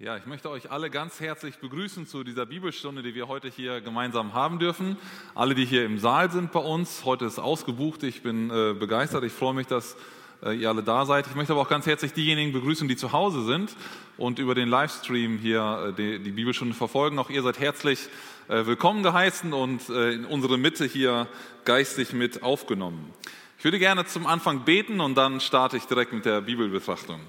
Ja, ich möchte euch alle ganz herzlich begrüßen zu dieser Bibelstunde, die wir heute hier gemeinsam haben dürfen. Alle, die hier im Saal sind bei uns, heute ist ausgebucht. Ich bin äh, begeistert. Ich freue mich, dass äh, ihr alle da seid. Ich möchte aber auch ganz herzlich diejenigen begrüßen, die zu Hause sind und über den Livestream hier äh, die, die, Bibelstunde verfolgen. Auch ihr seid herzlich äh, willkommen geheißen und äh, in unsere Mitte hier geistig mit aufgenommen. Ich würde gerne zum Anfang beten und dann starte ich direkt mit der Bibelbetrachtung.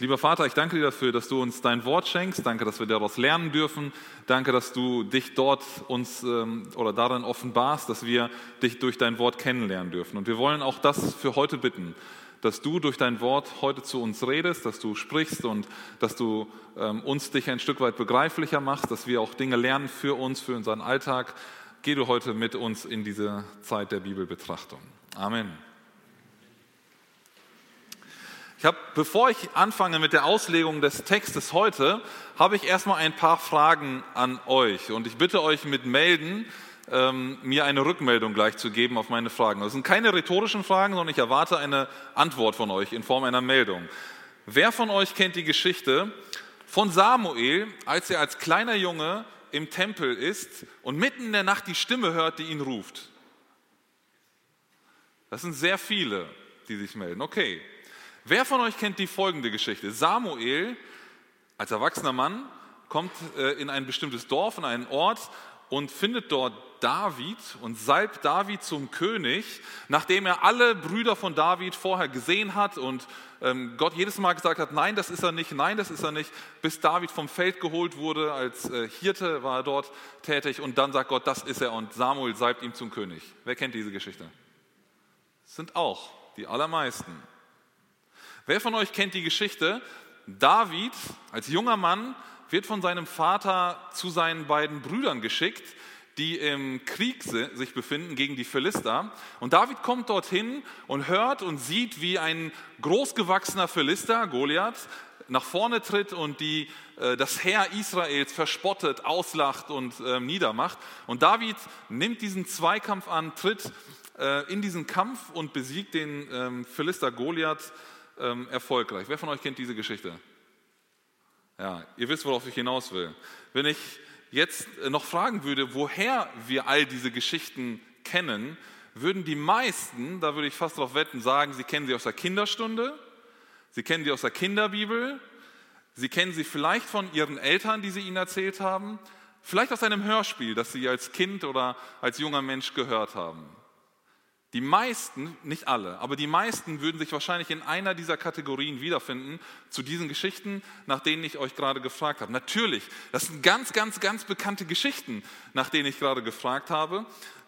Lieber Vater, ich danke dir dafür, dass du uns dein Wort schenkst. Danke, dass wir daraus lernen dürfen. Danke, dass du dich dort uns ähm, oder darin offenbarst, dass wir dich durch dein Wort kennenlernen dürfen. Und wir wollen auch das für heute bitten, dass du durch dein Wort heute zu uns redest, dass du sprichst und dass du ähm, uns dich ein Stück weit begreiflicher machst, dass wir auch Dinge lernen für uns, für unseren Alltag. Geh du heute mit uns in diese Zeit der Bibelbetrachtung. Amen. Ich habe, bevor ich anfange mit der Auslegung des Textes heute, habe ich erstmal ein paar Fragen an euch und ich bitte euch mit Melden, ähm, mir eine Rückmeldung gleich zu geben auf meine Fragen. Das sind keine rhetorischen Fragen, sondern ich erwarte eine Antwort von euch in Form einer Meldung. Wer von euch kennt die Geschichte von Samuel, als er als kleiner Junge im Tempel ist und mitten in der Nacht die Stimme hört, die ihn ruft? Das sind sehr viele, die sich melden. Okay, Wer von euch kennt die folgende Geschichte? Samuel, als erwachsener Mann, kommt äh, in ein bestimmtes Dorf, in einen Ort und findet dort David und salbt David zum König, nachdem er alle Brüder von David vorher gesehen hat und ähm, Gott jedes Mal gesagt hat, nein, das ist er nicht, nein, das ist er nicht, bis David vom Feld geholt wurde, als äh, Hirte war er dort tätig und dann sagt Gott, das ist er und Samuel salbt ihm zum König. Wer kennt diese Geschichte? Das sind auch die allermeisten. Wer von euch kennt die Geschichte? David als junger Mann wird von seinem Vater zu seinen beiden Brüdern geschickt, die im Krieg sich befinden gegen die Philister. Und David kommt dorthin und hört und sieht, wie ein großgewachsener Philister, Goliath, nach vorne tritt und die, äh, das Heer Israels verspottet, auslacht und äh, niedermacht. Und David nimmt diesen Zweikampf an, tritt äh, in diesen Kampf und besiegt den ähm, Philister Goliath ähm, erfolgreich. Wer von euch kennt diese Geschichte? Ja, ihr wisst, worauf ich hinaus will. Wenn ich jetzt noch fragen würde, woher wir all diese Geschichten kennen, würden die meisten, da würde ich fast darauf wetten, sagen, sie kennen sie aus der Kinderstunde, sie kennen sie aus der Kinderbibel, sie kennen sie vielleicht von ihren Eltern, die sie ihnen erzählt haben, vielleicht aus einem Hörspiel, das sie als Kind oder als junger Mensch gehört haben. Die meisten, nicht alle, aber die meisten würden sich wahrscheinlich in einer dieser Kategorien wiederfinden zu diesen Geschichten, nach denen ich euch gerade gefragt habe. Natürlich, das sind ganz, ganz, ganz bekannte Geschichten, nach denen ich gerade gefragt habe.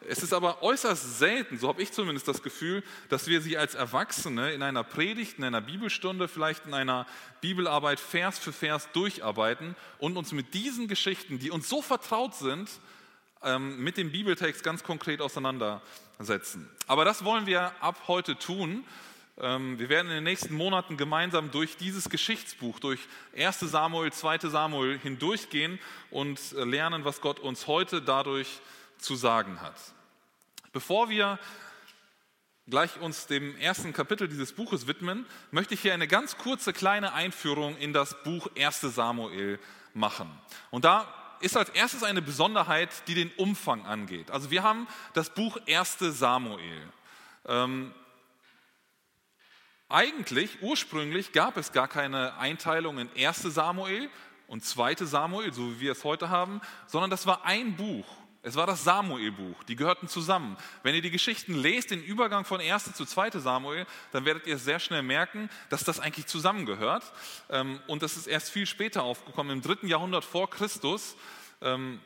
Es ist aber äußerst selten, so habe ich zumindest das Gefühl, dass wir sie als Erwachsene in einer Predigt, in einer Bibelstunde, vielleicht in einer Bibelarbeit Vers für Vers durcharbeiten und uns mit diesen Geschichten, die uns so vertraut sind, mit dem Bibeltext ganz konkret auseinandersetzen. Aber das wollen wir ab heute tun. Ähm, wir werden in den nächsten Monaten gemeinsam durch dieses Geschichtsbuch, durch 1 Samuel, 2 Samuel hindurchgehen und äh, lernen, was Gott uns heute dadurch zu sagen hat. Bevor wir gleich uns dem ersten Kapitel dieses Buches widmen, möchte ich hier eine ganz kurze kleine Einführung in das Buch 1 Samuel machen. Und da ist als erstes eine Besonderheit, die den Umfang angeht. Also wir haben das Buch 1 Samuel. Ähm, eigentlich, ursprünglich gab es gar keine Einteilung in 1 Samuel und 2 Samuel, so wie wir es heute haben, sondern das war ein Buch. Es war das Samuel-Buch, die gehörten zusammen. Wenn ihr die Geschichten lest, den Übergang von 1. zu 2. Samuel, dann werdet ihr sehr schnell merken, dass das eigentlich zusammengehört. Ähm, und das ist erst viel später aufgekommen. Im dritten Jahrhundert vor Christus ähm,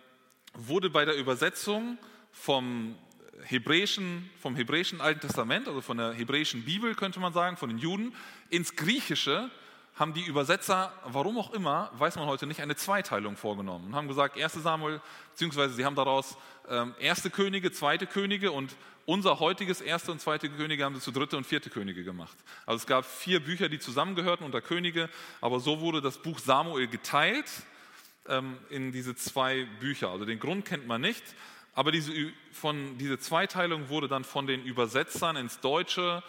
wurde bei der Übersetzung vom hebräischen, vom hebräischen Alten Testament, also von der hebräischen Bibel könnte man sagen, von den Juden, ins Griechische haben die Übersetzer, warum auch immer, weiß man heute nicht, eine Zweiteilung vorgenommen und haben gesagt, erste Samuel, beziehungsweise sie haben daraus ähm, erste Könige, zweite Könige und unser heutiges erste und zweite Könige haben sie zu dritte und vierte Könige gemacht. Also es gab vier Bücher, die zusammengehörten unter Könige, aber so wurde das Buch Samuel geteilt ähm, in diese zwei Bücher. Also den Grund kennt man nicht, aber diese, von, diese Zweiteilung wurde dann von den Übersetzern ins Deutsche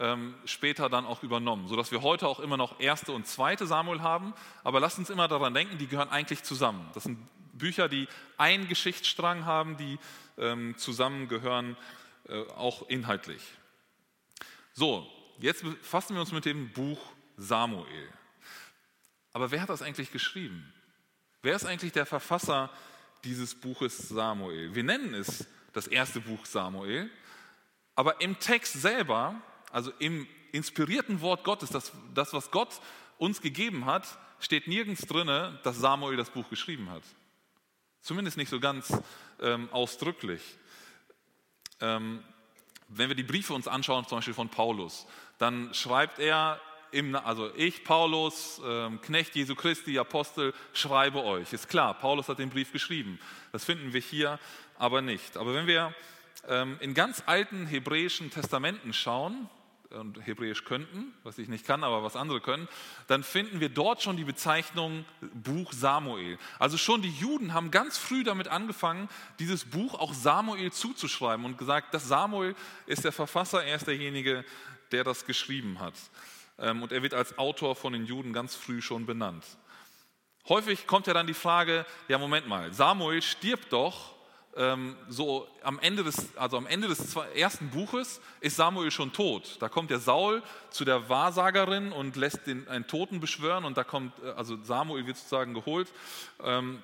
ähm, später dann auch übernommen, sodass wir heute auch immer noch erste und zweite Samuel haben. Aber lasst uns immer daran denken, die gehören eigentlich zusammen. Das sind Bücher, die einen Geschichtsstrang haben, die ähm, zusammengehören, äh, auch inhaltlich. So, jetzt befassen wir uns mit dem Buch Samuel. Aber wer hat das eigentlich geschrieben? Wer ist eigentlich der Verfasser dieses Buches Samuel? Wir nennen es das erste Buch Samuel, aber im Text selber, also im inspirierten Wort Gottes, das, das was Gott uns gegeben hat, steht nirgends drin, dass Samuel das Buch geschrieben hat. Zumindest nicht so ganz ähm, ausdrücklich. Ähm, wenn wir die Briefe uns anschauen, zum Beispiel von Paulus, dann schreibt er, im, also ich, Paulus, ähm, Knecht Jesu Christi, Apostel, schreibe euch. Ist klar, Paulus hat den Brief geschrieben. Das finden wir hier aber nicht. Aber wenn wir ähm, in ganz alten hebräischen Testamenten schauen, und Hebräisch könnten, was ich nicht kann, aber was andere können, dann finden wir dort schon die Bezeichnung Buch Samuel. Also schon die Juden haben ganz früh damit angefangen, dieses Buch auch Samuel zuzuschreiben und gesagt, dass Samuel ist der Verfasser, er ist derjenige, der das geschrieben hat. Ähm, und er wird als Autor von den Juden ganz früh schon benannt. Häufig kommt ja dann die Frage, ja Moment mal, Samuel stirbt doch ähm, so am Ende des, also am Ende des ersten Buches ist Samuel schon tot. Da kommt der Saul zu der Wahrsagerin und lässt den, einen Toten beschwören und da kommt, äh, also Samuel wird sozusagen geholt ähm,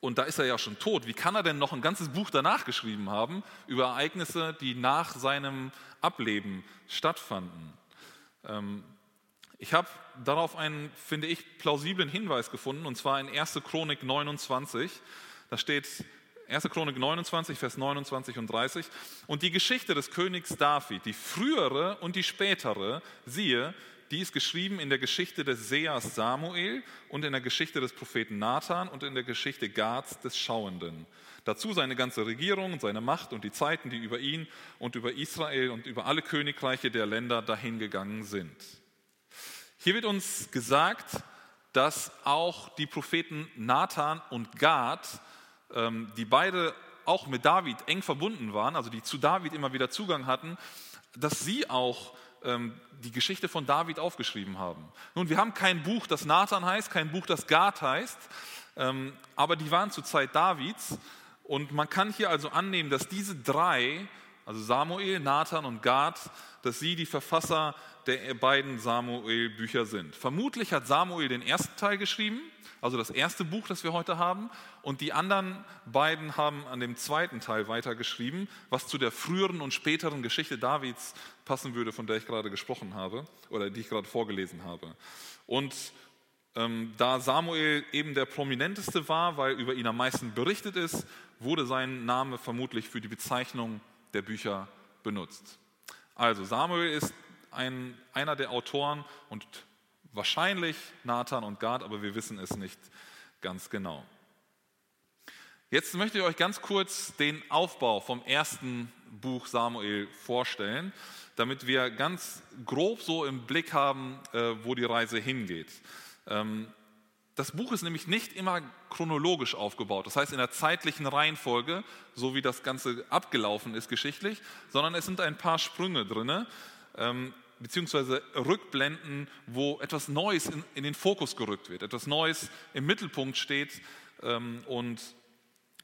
und da ist er ja schon tot. Wie kann er denn noch ein ganzes Buch danach geschrieben haben über Ereignisse, die nach seinem Ableben stattfanden? Ähm, ich habe darauf einen, finde ich, plausiblen Hinweis gefunden und zwar in 1. Chronik 29. Da steht 1. Chronik 29, Vers 29 und 30. Und die Geschichte des Königs David, die frühere und die spätere, siehe, die ist geschrieben in der Geschichte des Seers Samuel und in der Geschichte des Propheten Nathan und in der Geschichte Gads des Schauenden. Dazu seine ganze Regierung, seine Macht und die Zeiten, die über ihn und über Israel und über alle Königreiche der Länder dahingegangen sind. Hier wird uns gesagt, dass auch die Propheten Nathan und Gad die beide auch mit David eng verbunden waren, also die zu David immer wieder Zugang hatten, dass sie auch ähm, die Geschichte von David aufgeschrieben haben. Nun, wir haben kein Buch, das Nathan heißt, kein Buch, das Gad heißt, ähm, aber die waren zur Zeit Davids und man kann hier also annehmen, dass diese drei, also Samuel, Nathan und Gad, dass sie die Verfasser der beiden Samuel-Bücher sind. Vermutlich hat Samuel den ersten Teil geschrieben, also das erste Buch, das wir heute haben, und die anderen beiden haben an dem zweiten Teil weitergeschrieben, was zu der früheren und späteren Geschichte Davids passen würde, von der ich gerade gesprochen habe oder die ich gerade vorgelesen habe. Und ähm, da Samuel eben der prominenteste war, weil über ihn am meisten berichtet ist, wurde sein Name vermutlich für die Bezeichnung der Bücher benutzt. Also Samuel ist ein, einer der Autoren und wahrscheinlich Nathan und Gad, aber wir wissen es nicht ganz genau. Jetzt möchte ich euch ganz kurz den Aufbau vom ersten Buch Samuel vorstellen, damit wir ganz grob so im Blick haben, äh, wo die Reise hingeht. Das Buch ist nämlich nicht immer chronologisch aufgebaut, das heißt in der zeitlichen Reihenfolge, so wie das Ganze abgelaufen ist geschichtlich, sondern es sind ein paar Sprünge drin, ähm, beziehungsweise Rückblenden, wo etwas Neues in, in, den Fokus gerückt wird, etwas Neues im Mittelpunkt steht ähm, und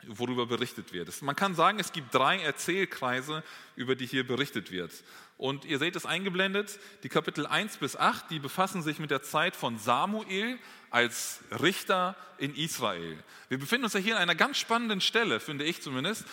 worüber berichtet wird. Man kann sagen, es gibt drei Erzählkreise, über die hier berichtet wird. Und ihr seht es eingeblendet, die Kapitel 1 bis 8, die befassen sich mit der Zeit von Samuel als Richter in Israel. Wir befinden uns ja hier an einer ganz spannenden Stelle, finde ich zumindest,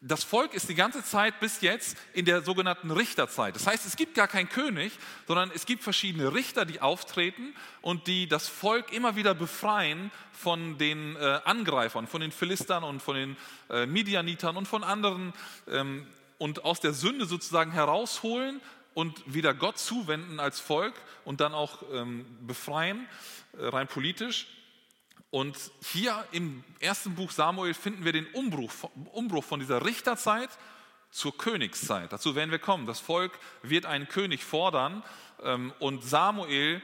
das Volk ist die ganze Zeit bis jetzt in der sogenannten Richterzeit. Das heißt, es gibt gar keinen König, sondern es gibt verschiedene Richter, die auftreten und die das Volk immer wieder befreien von den äh, Angreifern, von den Philistern und von den äh, Midianitern und von anderen ähm, und aus der Sünde sozusagen herausholen und wieder Gott zuwenden als Volk und dann auch ähm, befreien, äh, rein politisch. Und hier im ersten Buch Samuel finden wir den Umbruch, Umbruch von dieser Richterzeit zur Königszeit. Dazu werden wir kommen. Das Volk wird einen König fordern ähm, und Samuel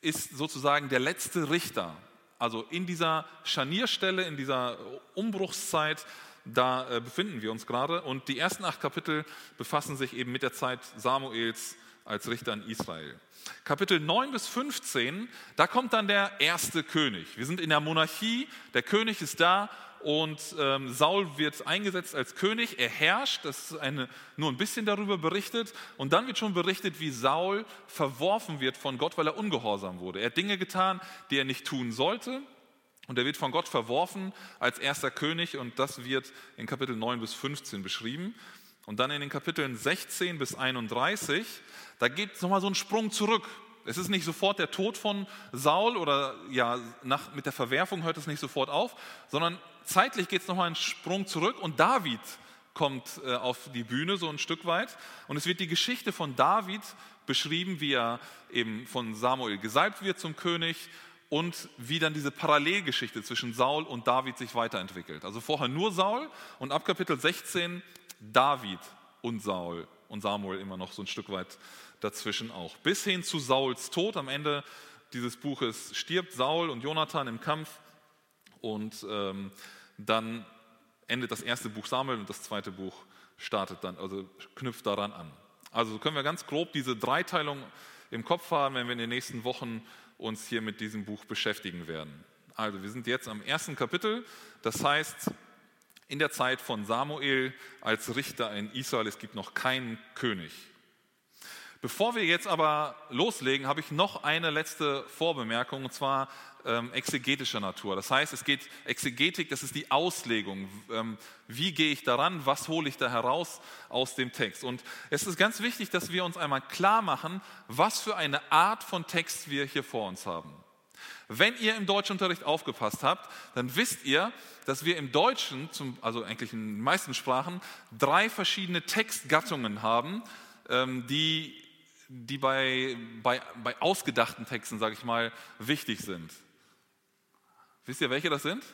ist sozusagen der letzte Richter. Also in dieser Scharnierstelle, in dieser Umbruchszeit, da äh, befinden wir uns gerade. Und die ersten acht Kapitel befassen sich eben mit der Zeit Samuels als Richter in Israel. Kapitel 9 bis 15, da kommt dann der erste König. Wir sind in der Monarchie, der König ist da und ähm, Saul wird eingesetzt als König, er herrscht, das ist eine, nur ein bisschen darüber berichtet und dann wird schon berichtet, wie Saul verworfen wird von Gott, weil er ungehorsam wurde. Er hat Dinge getan, die er nicht tun sollte und er wird von Gott verworfen als erster König und das wird in Kapitel 9 bis 15 beschrieben. Und dann in den Kapiteln 16 bis 31, da geht es nochmal so ein Sprung zurück. Es ist nicht sofort der Tod von Saul oder ja, nach, mit der Verwerfung hört es nicht sofort auf, sondern zeitlich geht es nochmal einen Sprung zurück und David kommt äh, auf die Bühne so ein Stück weit und es wird die Geschichte von David beschrieben, wie er eben von Samuel gesalbt wird zum König und wie dann diese Parallelgeschichte zwischen Saul und David sich weiterentwickelt. Also vorher nur Saul und ab Kapitel 16 David und Saul und Samuel immer noch so ein Stück weit dazwischen auch. Bis hin zu Sauls Tod. Am Ende dieses Buches stirbt Saul und Jonathan im Kampf und ähm, dann endet das erste Buch Samuel und das zweite Buch startet dann, also knüpft daran an. Also können wir ganz grob diese Dreiteilung im Kopf haben, wenn wir in den nächsten Wochen uns hier mit diesem Buch beschäftigen werden. Also wir sind jetzt am ersten Kapitel, das heißt in der Zeit von Samuel als Richter in Israel, es gibt noch keinen König. Bevor wir jetzt aber loslegen, habe ich noch eine letzte Vorbemerkung, und zwar ähm, exegetischer Natur. Das heißt, es geht Exegetik, das ist die Auslegung. Ähm, wie gehe ich daran? Was hole ich da heraus aus dem Text? Und es ist ganz wichtig, dass wir uns einmal klar machen, was für eine Art von Text wir hier vor uns haben. Wenn ihr im Deutschunterricht aufgepasst habt, dann wisst ihr, dass wir im Deutschen, zum, also eigentlich in den meisten Sprachen, drei verschiedene Textgattungen haben, ähm, die, die bei, bei, bei ausgedachten Texten, sage ich mal, wichtig sind. Wisst ihr, welche das sind?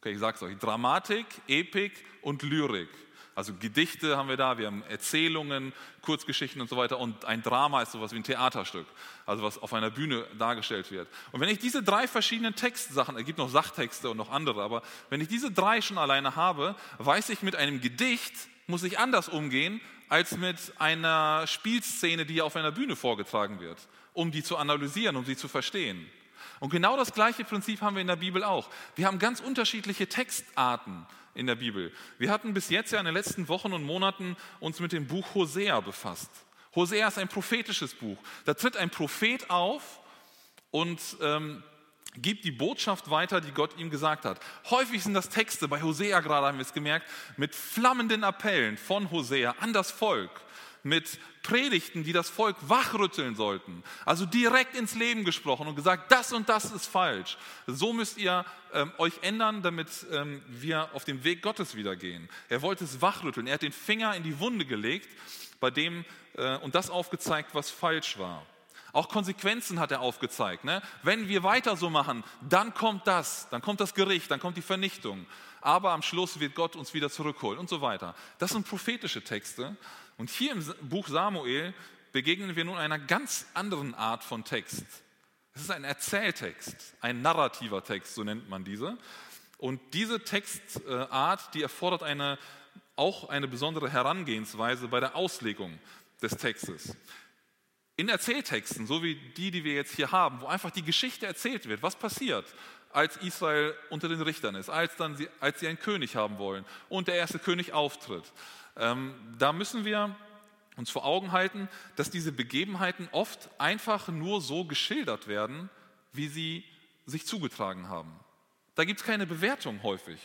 Okay, ich sage es euch. Dramatik, Epik und Lyrik. Also Gedichte haben wir da, wir haben Erzählungen, Kurzgeschichten und so weiter. Und ein Drama ist sowas wie ein Theaterstück, also was auf einer Bühne dargestellt wird. Und wenn ich diese drei verschiedenen Textsachen, es gibt noch Sachtexte und noch andere, aber wenn ich diese drei schon alleine habe, weiß ich, mit einem Gedicht muss ich anders umgehen als mit einer Spielszene, die auf einer Bühne vorgetragen wird, um die zu analysieren, um sie zu verstehen. Und genau das gleiche Prinzip haben wir in der Bibel auch. Wir haben ganz unterschiedliche Textarten in der Bibel. Wir hatten bis jetzt ja in den letzten Wochen und Monaten uns mit dem Buch Hosea befasst. Hosea ist ein prophetisches Buch. Da tritt ein Prophet auf und ähm, gibt die Botschaft weiter, die Gott ihm gesagt hat. Häufig sind das Texte, bei Hosea gerade haben wir es gemerkt, mit flammenden Appellen von Hosea an das Volk mit Predigten, die das Volk wachrütteln sollten. Also direkt ins Leben gesprochen und gesagt, das und das ist falsch. So müsst ihr ähm, euch ändern, damit ähm, wir auf dem Weg Gottes wieder gehen. Er wollte es wachrütteln. Er hat den Finger in die Wunde gelegt, bei dem äh, und das aufgezeigt, was falsch war. Auch Konsequenzen hat er aufgezeigt. Ne? Wenn wir weiter so machen, dann kommt das, dann kommt das Gericht, dann kommt die Vernichtung. Aber am Schluss wird Gott uns wieder zurückholen und so weiter. Das sind prophetische Texte. Und hier im Buch Samuel begegnen wir nun einer ganz anderen Art von Text. Es ist ein Erzähltext, ein narrativer Text, so nennt man diese. Und diese Textart, die erfordert eine, auch eine besondere Herangehensweise bei der Auslegung des Textes. In Erzähltexten, so wie die, die wir jetzt hier haben, wo einfach die Geschichte erzählt wird, was passiert, als Israel unter den Richtern ist, als, dann sie, als sie einen König haben wollen und der erste König auftritt, ähm, da müssen wir uns vor Augen halten, dass diese Begebenheiten oft einfach nur so geschildert werden, wie sie sich zugetragen haben. Da gibt es keine Bewertung häufig.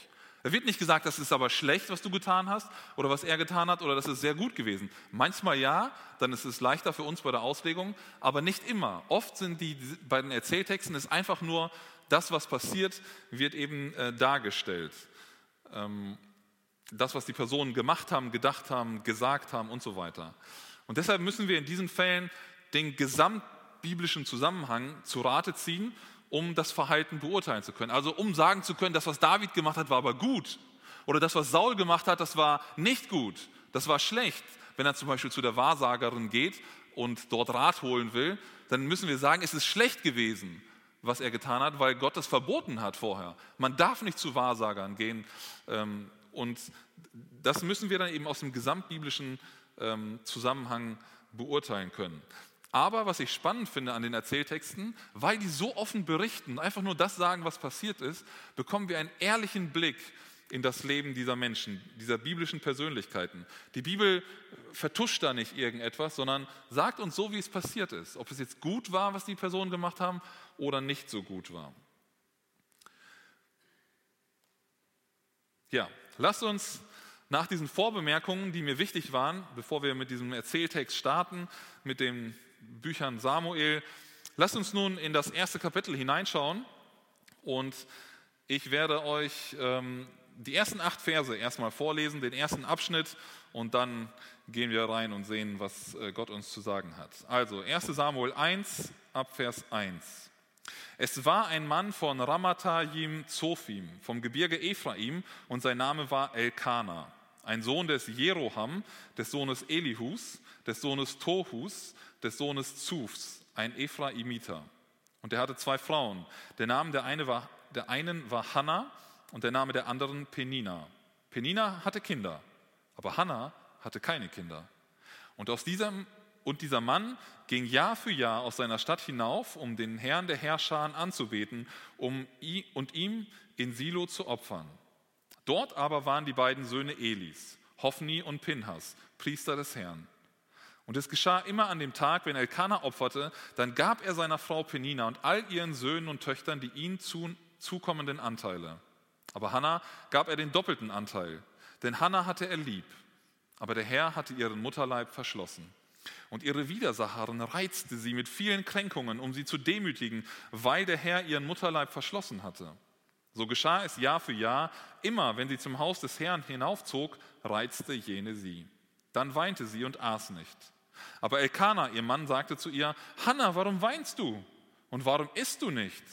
Da wird nicht gesagt, das ist aber schlecht, was du getan hast oder was er getan hat oder das ist sehr gut gewesen. Manchmal ja, dann ist es leichter für uns bei der Auslegung, aber nicht immer. Oft sind die bei den Erzähltexten ist einfach nur das, was passiert, wird eben äh, dargestellt. Ähm, das, was die Personen gemacht haben, gedacht haben, gesagt haben und so weiter. Und deshalb müssen wir in diesen Fällen den gesamtbiblischen Zusammenhang zu Rate ziehen, um das Verhalten beurteilen zu können. Also um sagen zu können, das, was David gemacht hat, war aber gut. Oder das, was Saul gemacht hat, das war nicht gut. Das war schlecht. Wenn er zum Beispiel zu der Wahrsagerin geht und dort Rat holen will, dann müssen wir sagen, es ist schlecht gewesen, was er getan hat, weil Gott es verboten hat vorher. Man darf nicht zu Wahrsagern gehen. Ähm, und das müssen wir dann eben aus dem gesamtbiblischen ähm, Zusammenhang beurteilen können. Aber was ich spannend finde an den Erzähltexten, weil die so offen berichten, einfach nur das sagen, was passiert ist, bekommen wir einen ehrlichen Blick in das Leben dieser Menschen, dieser biblischen Persönlichkeiten. Die Bibel vertuscht da nicht irgendetwas, sondern sagt uns so, wie es passiert ist. Ob es jetzt gut war, was die Personen gemacht haben oder nicht so gut war. Ja, lasst uns nach diesen Vorbemerkungen, die mir wichtig waren, bevor wir mit diesem Erzähltext starten, mit den Büchern Samuel, lasst uns nun in das erste Kapitel hineinschauen und ich werde euch ähm, die ersten acht Verse erstmal vorlesen, den ersten Abschnitt und dann gehen wir rein und sehen, was äh, Gott uns zu sagen hat. Also 1 Samuel 1 ab Vers 1. Es war ein Mann von Ramatayim Zophim vom Gebirge Ephraim und sein Name war Elkana, ein Sohn des Jeroham, des Sohnes Elihus, des Sohnes Tohus, des Sohnes Zufs, ein Ephraimiter. Und er hatte zwei Frauen. Der Name der, eine war, der einen war Hannah und der Name der anderen Penina. Penina hatte Kinder, aber Hannah hatte keine Kinder. Und aus diesem und dieser Mann ging Jahr für Jahr aus seiner Stadt hinauf, um den Herrn der Herrscher anzubeten um und ihm in Silo zu opfern. Dort aber waren die beiden Söhne Elis, Hophni und Pinhas, Priester des Herrn. Und es geschah immer an dem Tag, wenn Elkanah opferte, dann gab er seiner Frau Penina und all ihren Söhnen und Töchtern die ihnen zukommenden Anteile. Aber Hannah gab er den doppelten Anteil, denn Hannah hatte er lieb, aber der Herr hatte ihren Mutterleib verschlossen. Und ihre Widersacherin reizte sie mit vielen Kränkungen, um sie zu demütigen, weil der Herr ihren Mutterleib verschlossen hatte. So geschah es Jahr für Jahr, immer wenn sie zum Haus des Herrn hinaufzog, reizte jene sie. Dann weinte sie und aß nicht. Aber Elkanah, ihr Mann, sagte zu ihr, Hannah, warum weinst du? Und warum isst du nicht?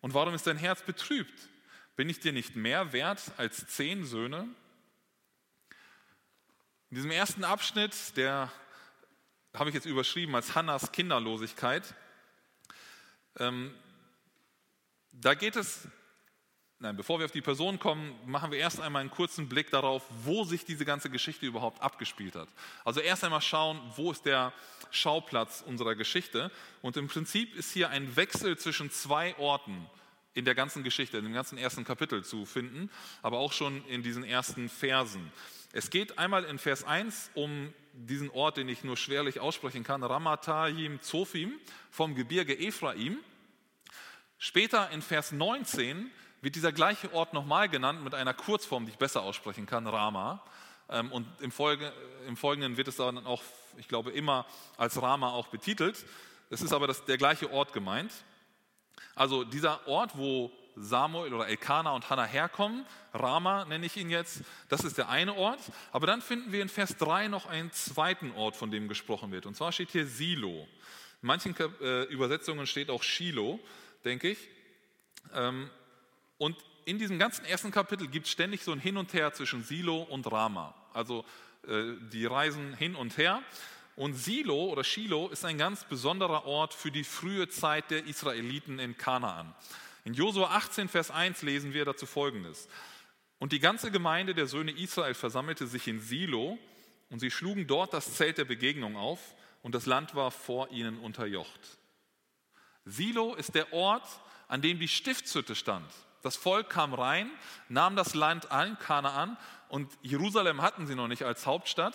Und warum ist dein Herz betrübt? Bin ich dir nicht mehr wert als zehn Söhne? In diesem ersten Abschnitt, der habe ich jetzt überschrieben als Hannas Kinderlosigkeit, ähm, da geht es, nein, bevor wir auf die Person kommen, machen wir erst einmal einen kurzen Blick darauf, wo sich diese ganze Geschichte überhaupt abgespielt hat. Also erst einmal schauen, wo ist der Schauplatz unserer Geschichte. Und im Prinzip ist hier ein Wechsel zwischen zwei Orten in der ganzen Geschichte, in dem ganzen ersten Kapitel zu finden, aber auch schon in diesen ersten Versen. Es geht einmal in Vers 1 um diesen Ort, den ich nur schwerlich aussprechen kann, Ramatayim Zophim vom Gebirge Ephraim. Später in Vers 19 wird dieser gleiche Ort nochmal genannt mit einer Kurzform, die ich besser aussprechen kann, Rama. Ähm, und im, Folge, im Folgenden wird es dann auch, ich glaube, immer als Rama auch betitelt. Es ist aber das, der gleiche Ort gemeint. Also dieser Ort, wo Samuel oder Elkanah und Hannah herkommen, Rama nenne ich ihn jetzt, das ist der eine Ort. Aber dann finden wir in Vers 3 noch einen zweiten Ort, von dem gesprochen wird. Und zwar steht hier Silo. In manchen äh, Übersetzungen steht auch Shiloh, denke ich. Ähm, und in diesem ganzen ersten Kapitel gibt es ständig so ein Hin und Her zwischen Silo und Rama. Also äh, die reisen hin und her. Und Silo oder Shiloh ist ein ganz besonderer Ort für die frühe Zeit der Israeliten in Kanaan. In Josua 18, Vers 1 lesen wir dazu Folgendes. Und die ganze Gemeinde der Söhne Israel versammelte sich in Silo und sie schlugen dort das Zelt der Begegnung auf und das Land war vor ihnen unterjocht. Silo ist der Ort, an dem die Stiftshütte stand. Das Volk kam rein, nahm das Land an, Kanaan, und Jerusalem hatten sie noch nicht als Hauptstadt.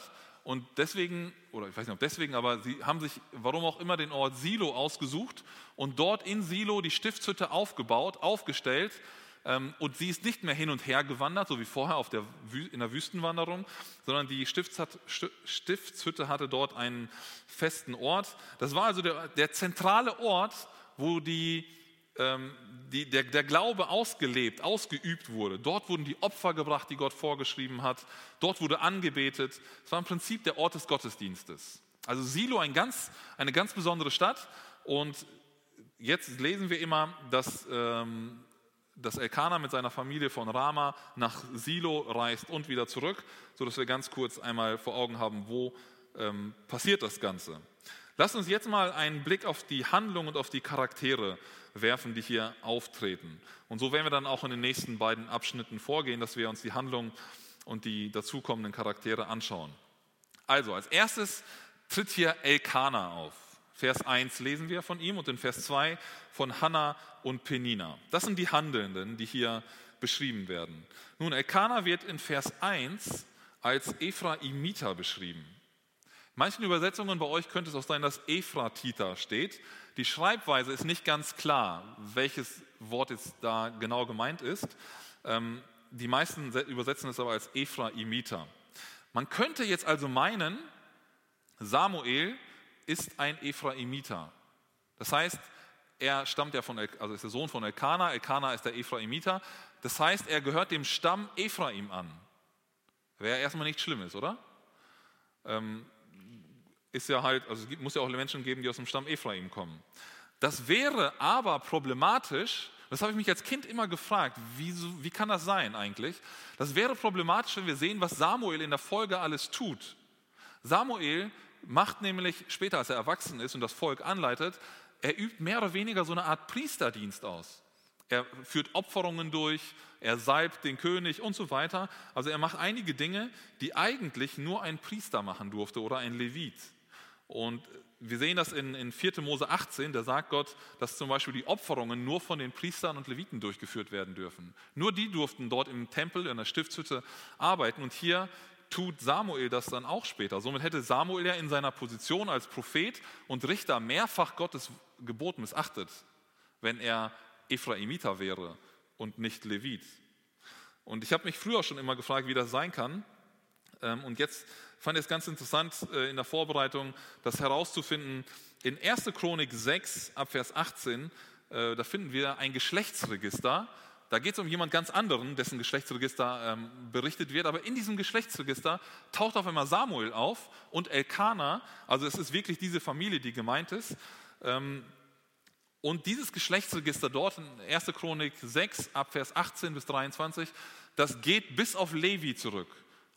Und deswegen, oder ich weiß nicht ob deswegen, aber sie haben sich, warum auch immer, den Ort Silo ausgesucht und dort in Silo die Stiftshütte aufgebaut, aufgestellt. Ähm, und sie ist nicht mehr hin und her gewandert, so wie vorher auf der, in der Wüstenwanderung, sondern die Stiftshütte hatte dort einen festen Ort. Das war also der, der zentrale Ort, wo die ähm, die, der, der Glaube ausgelebt, ausgeübt wurde. Dort wurden die Opfer gebracht, die Gott vorgeschrieben hat. Dort wurde angebetet. Es war im Prinzip der Ort des Gottesdienstes. Also Silo, ein ganz, eine ganz besondere Stadt. Und jetzt lesen wir immer, dass, ähm, dass Elkanah mit seiner Familie von Rama nach Silo reist und wieder zurück, sodass wir ganz kurz einmal vor Augen haben, wo ähm, passiert das Ganze. Lasst uns jetzt mal einen Blick auf die Handlung und auf die Charaktere werfen, die hier auftreten. Und so werden wir dann auch in den nächsten beiden Abschnitten vorgehen, dass wir uns die Handlung und die dazukommenden Charaktere anschauen. Also als erstes tritt hier Elkanah auf. Vers 1 lesen wir von ihm und in Vers 2 von Hannah und Penina. Das sind die Handelnden, die hier beschrieben werden. Nun, Elkanah wird in Vers 1 als Ephraimiter beschrieben. Manchen Übersetzungen bei euch könnte es auch sein, dass Ephratita steht. Die Schreibweise ist nicht ganz klar, welches Wort jetzt da genau gemeint ist. Ähm, die meisten übersetzen es aber als Ephraimiter. Man könnte jetzt also meinen, Samuel ist ein Ephraimiter. Das heißt, er stammt ja von, also ist der Sohn von Elkanah, Elkanah ist der Ephraimiter. Das heißt, er gehört dem Stamm Ephraim an. Wäre erstmal nichts Schlimmes, oder? Ähm, ist ja halt, also muss ja auch Menschen geben, die aus dem Stamm Ephraim kommen. Das wäre aber problematisch, das habe ich mich als Kind immer gefragt, wie, wie kann das sein eigentlich? Das wäre problematisch, wenn wir sehen, was Samuel in der Folge alles tut. Samuel macht nämlich später, als er erwachsen ist und das Volk anleitet, er übt mehr oder weniger so eine Art Priesterdienst aus. Er führt Opferungen durch, er salbt den König und so weiter. Also er macht einige Dinge, die eigentlich nur ein Priester machen durfte oder ein Levit. Und wir sehen das in, in 4. Mose 18, da sagt Gott, dass zum Beispiel die Opferungen nur von den Priestern und Leviten durchgeführt werden dürfen. Nur die durften dort im Tempel, in der Stiftshütte arbeiten. Und hier tut Samuel das dann auch später. Somit hätte Samuel ja in seiner Position als Prophet und Richter mehrfach Gottes Gebot missachtet, wenn er Ephraimiter wäre und nicht Levit. Und ich habe mich früher schon immer gefragt, wie das sein kann. Ähm, und jetzt fand es ganz interessant äh, in der Vorbereitung, das herauszufinden. In 1. Chronik 6, Abvers 18, äh, da finden wir ein Geschlechtsregister. Da geht es um jemand ganz anderen, dessen Geschlechtsregister ähm, berichtet wird. Aber in diesem Geschlechtsregister taucht auf einmal Samuel auf und Elkanah. Also es ist wirklich diese Familie, die gemeint ist. Ähm, und dieses Geschlechtsregister dort in 1. Chronik 6, Abvers 18 bis 23, das geht bis auf Levi zurück.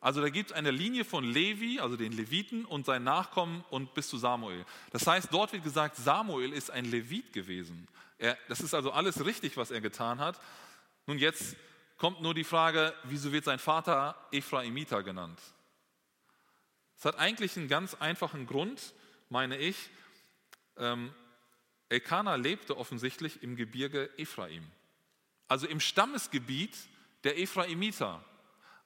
Also da gibt es eine Linie von Levi, also den Leviten und seinen Nachkommen und bis zu Samuel. Das heißt, dort wird gesagt, Samuel ist ein Levit gewesen. Er, das ist also alles richtig, was er getan hat. Nun jetzt kommt nur die Frage, wieso wird sein Vater Ephraimiter genannt? Es hat eigentlich einen ganz einfachen Grund, meine ich. Ähm, Elkanah lebte offensichtlich im Gebirge Ephraim, also im Stammesgebiet der Ephraimiter.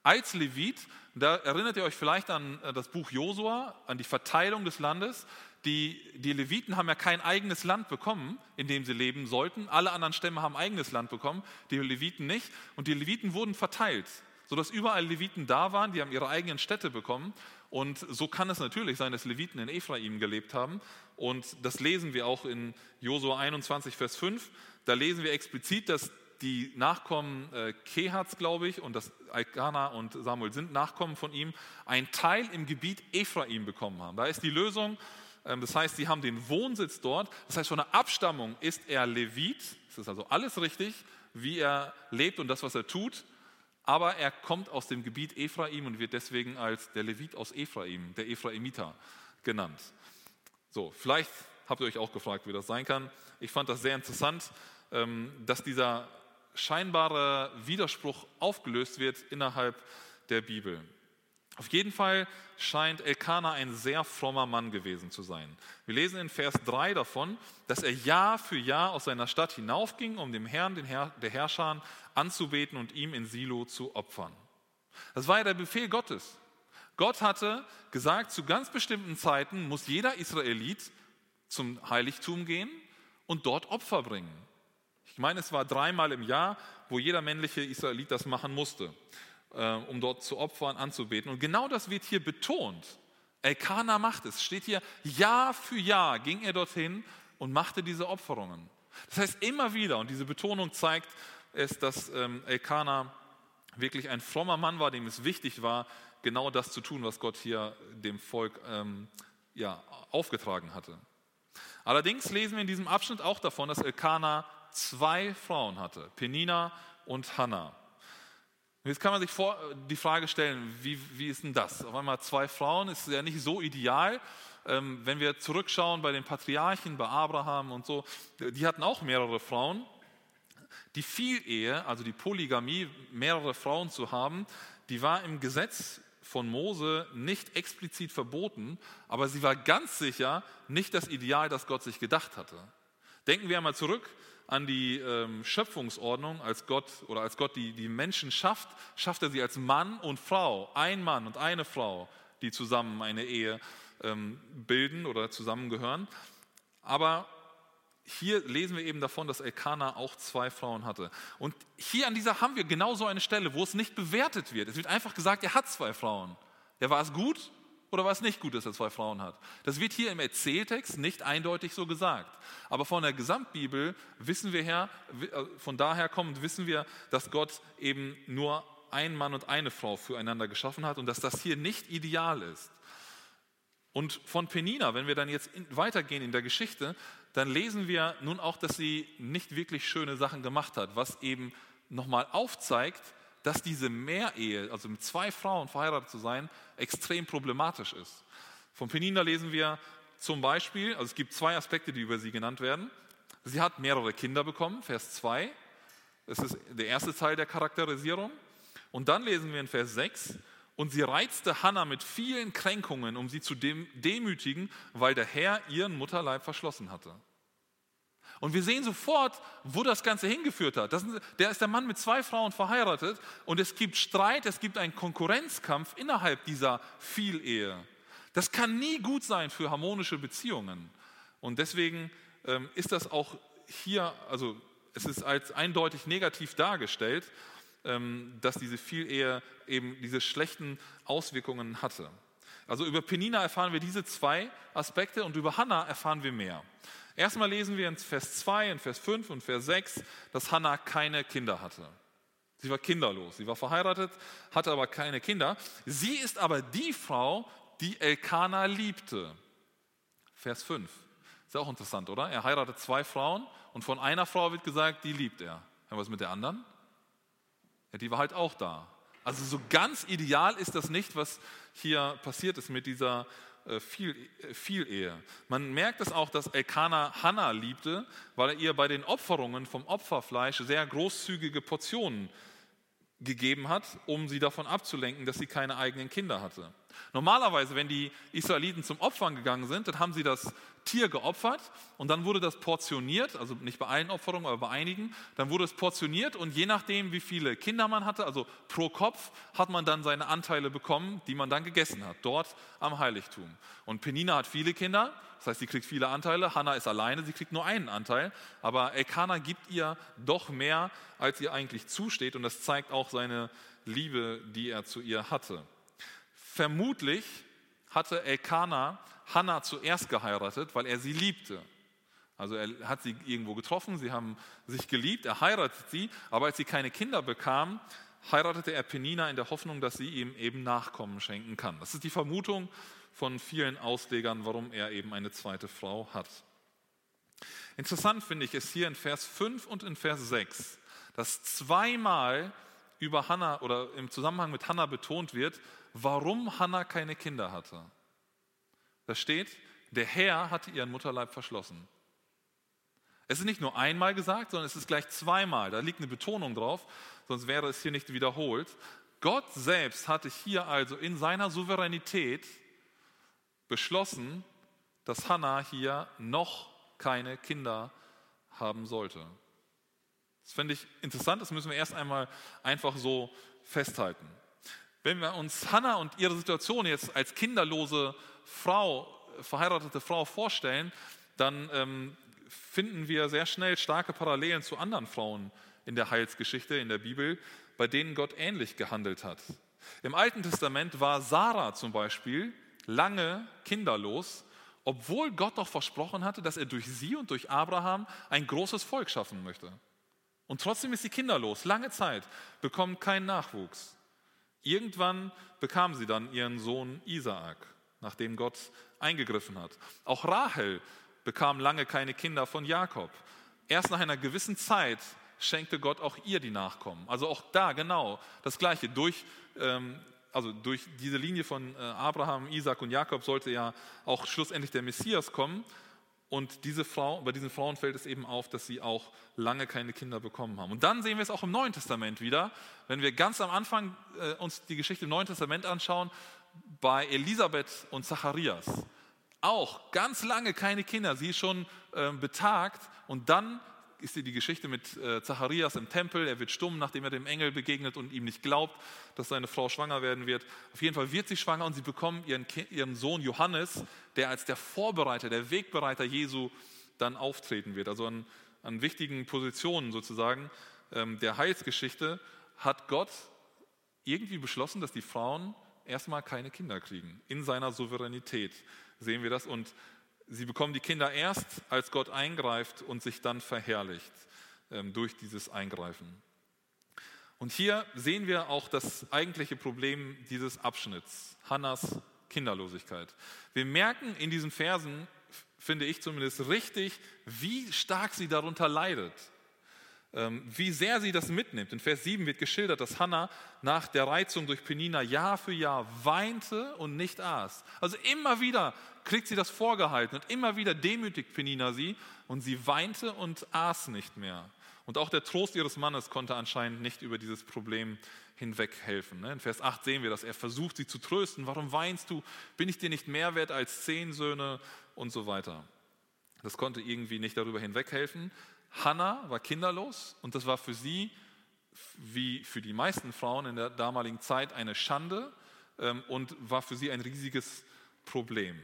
Als Levit, da erinnert ihr euch vielleicht an äh, das Buch Josua, an die Verteilung des Landes. Die, die Leviten haben ja kein eigenes Land bekommen, in dem sie leben sollten. Alle anderen Stämme haben eigenes Land bekommen, die Leviten nicht. Und die Leviten wurden verteilt, sodass überall Leviten da waren, die haben ihre eigenen Städte bekommen. Und so kann es natürlich sein, dass Leviten in Ephraim gelebt haben. Und das lesen wir auch in Josua 21, Vers 5. Da lesen wir explizit, dass die Nachkommen äh, Kehats, glaube ich, und das Alkana und Samuel sind Nachkommen von ihm, einen Teil im Gebiet Ephraim bekommen haben. Da ist die Lösung. Ähm, das heißt, sie haben den Wohnsitz dort. Das heißt, von der Abstammung ist er Levit. Es ist also alles richtig, wie er lebt und das, was er tut. Aber er kommt aus dem Gebiet Ephraim und wird deswegen als der Levit aus Ephraim, der Ephraimiter, genannt. So, vielleicht habt ihr euch auch gefragt, wie das sein kann. Ich fand das sehr interessant, ähm, dass dieser scheinbare Widerspruch aufgelöst wird innerhalb der Bibel. Auf jeden Fall scheint Elkanah ein sehr frommer Mann gewesen zu sein. Wir lesen in Vers 3 davon, dass er Jahr für Jahr aus seiner Stadt hinaufging, um dem Herrn, den Herr, der Herrscher, anzubeten und ihm in Silo zu opfern. Das war ja der Befehl Gottes. Gott hatte gesagt, zu ganz bestimmten Zeiten muss jeder Israelit zum Heiligtum gehen und dort Opfer bringen. Ich meine, es war dreimal im Jahr, wo jeder männliche Israelit das machen musste, äh, um dort zu opfern, anzubeten. Und genau das wird hier betont. Elkanah macht es. Steht hier, Jahr für Jahr ging er dorthin und machte diese Opferungen. Das heißt immer wieder, und diese Betonung zeigt es, dass ähm, Elkanah wirklich ein frommer Mann war, dem es wichtig war, genau das zu tun, was Gott hier dem Volk ähm, ja, aufgetragen hatte. Allerdings lesen wir in diesem Abschnitt auch davon, dass Elkanah zwei Frauen hatte, Penina und Hannah. Jetzt kann man sich vor, die Frage stellen, wie, wie ist denn das? Auf einmal zwei Frauen ist ja nicht so ideal. Ähm, wenn wir zurückschauen bei den Patriarchen, bei Abraham und so, die hatten auch mehrere Frauen. Die Vielehe, also die Polygamie, mehrere Frauen zu haben, die war im Gesetz von Mose nicht explizit verboten, aber sie war ganz sicher nicht das Ideal, das Gott sich gedacht hatte. Denken wir einmal zurück an die ähm, Schöpfungsordnung, als Gott oder als Gott die, die Menschen schafft, schafft er sie als Mann und Frau, ein Mann und eine Frau, die zusammen eine Ehe ähm, bilden oder zusammengehören. Aber hier lesen wir eben davon, dass Elkanah auch zwei Frauen hatte. Und hier an dieser haben wir genau so eine Stelle, wo es nicht bewertet wird. Es wird einfach gesagt, er hat zwei Frauen. Ja, war es gut oder war es nicht gut, dass er zwei Frauen hat? Das wird hier im Erzähltext nicht eindeutig so gesagt. Aber von der Gesamtbibel wissen wir her, äh, von daher kommend wissen wir, dass Gott eben nur einen Mann und eine Frau füreinander geschaffen hat und dass das hier nicht ideal ist. Und von Penina, wenn wir dann jetzt weitergehen in der Geschichte, dann lesen wir nun auch, dass sie nicht wirklich schöne Sachen gemacht hat, was eben nochmal aufzeigt, dass diese Mehrehe, also mit zwei Frauen verheiratet zu sein, extrem problematisch ist. Von Penina lesen wir zum Beispiel, also es gibt zwei Aspekte, die über sie genannt werden. Sie hat mehrere Kinder bekommen, Vers 2. Das ist der erste Teil der Charakterisierung. Und dann lesen wir in Vers 6, und sie reizte Hannah mit vielen Kränkungen, um sie zu demütigen, weil der Herr ihren Mutterleib verschlossen hatte. Und wir sehen sofort, wo das Ganze hingeführt hat. Das, der ist der Mann mit zwei Frauen verheiratet und es gibt Streit, es gibt einen Konkurrenzkampf innerhalb dieser Vielehe. Das kann nie gut sein für harmonische Beziehungen. Und deswegen ähm, ist das auch hier, also es ist als eindeutig negativ dargestellt. Ähm, dass diese Vielehe eben diese schlechten Auswirkungen hatte. Also über Penina erfahren wir diese zwei Aspekte und über Hannah erfahren wir mehr. Erstmal lesen wir in Vers 2, in Vers 5 und Vers 6, dass Hannah keine Kinder hatte. Sie war kinderlos, sie war verheiratet, hatte aber keine Kinder. Sie ist aber die Frau, die Elkanah liebte. Vers 5. Ist auch interessant, oder? Er heiratet zwei Frauen und von einer Frau wird gesagt, die liebt er. Und was mit der anderen? Ja, die war halt auch da. Also so ganz ideal ist das nicht, was hier passiert ist mit dieser äh, viel, äh, Vielehe. Man merkt es auch, dass Elkanah Hannah liebte, weil er ihr bei den Opferungen vom Opferfleisch sehr großzügige Portionen gegeben hat, um sie davon abzulenken, dass sie keine eigenen Kinder hatte. Normalerweise, wenn die Israeliten zum Opfern gegangen sind, dann haben sie das Tier geopfert und dann wurde das portioniert, also nicht bei allen Opferungen, aber bei einigen, dann wurde es portioniert und je nachdem, wie viele Kinder man hatte, also pro Kopf, hat man dann seine Anteile bekommen, die man dann gegessen hat, dort am Heiligtum. Und Penina hat viele Kinder, das heißt, sie kriegt viele Anteile, Hannah ist alleine, sie kriegt nur einen Anteil, aber Elkanah gibt ihr doch mehr, als ihr eigentlich zusteht und das zeigt auch seine Liebe, die er zu ihr hatte. Vermutlich hatte Elkanah Hannah zuerst geheiratet, weil er sie liebte. Also er hat sie irgendwo getroffen, sie haben sich geliebt, er heiratet sie, aber als sie keine Kinder bekam, heiratete er Penina in der Hoffnung, dass sie ihm eben Nachkommen schenken kann. Das ist die Vermutung von vielen Auslegern, warum er eben eine zweite Frau hat. Interessant finde ich es hier in Vers 5 und in Vers 6, dass zweimal über Hannah oder im Zusammenhang mit Hannah betont wird, warum Hannah keine Kinder hatte. Da steht, der Herr hatte ihren Mutterleib verschlossen. Es ist nicht nur einmal gesagt, sondern es ist gleich zweimal. Da liegt eine Betonung drauf, sonst wäre es hier nicht wiederholt. Gott selbst hatte hier also in seiner Souveränität beschlossen, dass Hannah hier noch keine Kinder haben sollte. Das finde ich interessant, das müssen wir erst einmal einfach so festhalten. Wenn wir uns Hannah und ihre Situation jetzt als kinderlose Frau, verheiratete Frau vorstellen, dann ähm, finden wir sehr schnell starke Parallelen zu anderen Frauen in der Heilsgeschichte, in der Bibel, bei denen Gott ähnlich gehandelt hat. Im Alten Testament war Sarah zum Beispiel lange kinderlos, obwohl Gott doch versprochen hatte, dass er durch sie und durch Abraham ein großes Volk schaffen möchte. Und trotzdem ist sie kinderlos, lange Zeit, bekommt keinen Nachwuchs. Irgendwann bekam sie dann ihren Sohn Isaak, nachdem Gott eingegriffen hat. Auch Rahel bekam lange keine Kinder von Jakob. Erst nach einer gewissen Zeit schenkte Gott auch ihr die Nachkommen. Also auch da genau das Gleiche. Durch, ähm, also durch diese Linie von äh, Abraham, Isaac und Jakob sollte ja auch schlussendlich der Messias kommen. Und diese Frau, bei diesen Frauen fällt es eben auf, dass sie auch lange keine Kinder bekommen haben. Und dann sehen wir es auch im Neuen Testament wieder. Wenn wir ganz am Anfang äh, uns die Geschichte im Neuen Testament anschauen, bei Elisabeth und Zacharias. Auch ganz lange keine Kinder, sie ist schon äh, betagt und dann ist die Geschichte mit äh, Zacharias im Tempel. Er wird stumm, nachdem er dem Engel begegnet und ihm nicht glaubt, dass seine Frau schwanger werden wird. Auf jeden Fall wird sie schwanger und sie bekommen ihren, ihren Sohn Johannes, der als der Vorbereiter, der Wegbereiter Jesu dann auftreten wird. Also an, an wichtigen Positionen sozusagen ähm, der Heilsgeschichte hat Gott irgendwie beschlossen, dass die Frauen erstmal keine Kinder kriegen. In seiner Souveränität sehen wir das. Und Sie bekommen die Kinder erst, als Gott eingreift und sich dann verherrlicht ähm, durch dieses Eingreifen. Und hier sehen wir auch das eigentliche Problem dieses Abschnitts, Hannas Kinderlosigkeit. Wir merken in diesen Versen, finde ich zumindest richtig, wie stark sie darunter leidet. Ähm, wie sehr sie das mitnimmt. In Vers 7 wird geschildert, dass Hannah nach der Reizung durch Penina Jahr für Jahr weinte und nicht aß. Also immer wieder kriegt sie das vorgehalten und immer wieder demütigt Penina sie und sie weinte und aß nicht mehr. Und auch der Trost ihres Mannes konnte anscheinend nicht über dieses Problem hinweg helfen. Ne? In Vers 8 sehen wir, dass er versucht, sie zu trösten. Warum weinst du? Bin ich dir nicht mehr wert als zehn Söhne? Und so weiter. Das konnte irgendwie nicht darüber hinweg helfen. Hannah war kinderlos und das war für sie, wie für die meisten Frauen in der damaligen Zeit, eine Schande ähm, und war für sie ein riesiges Problem.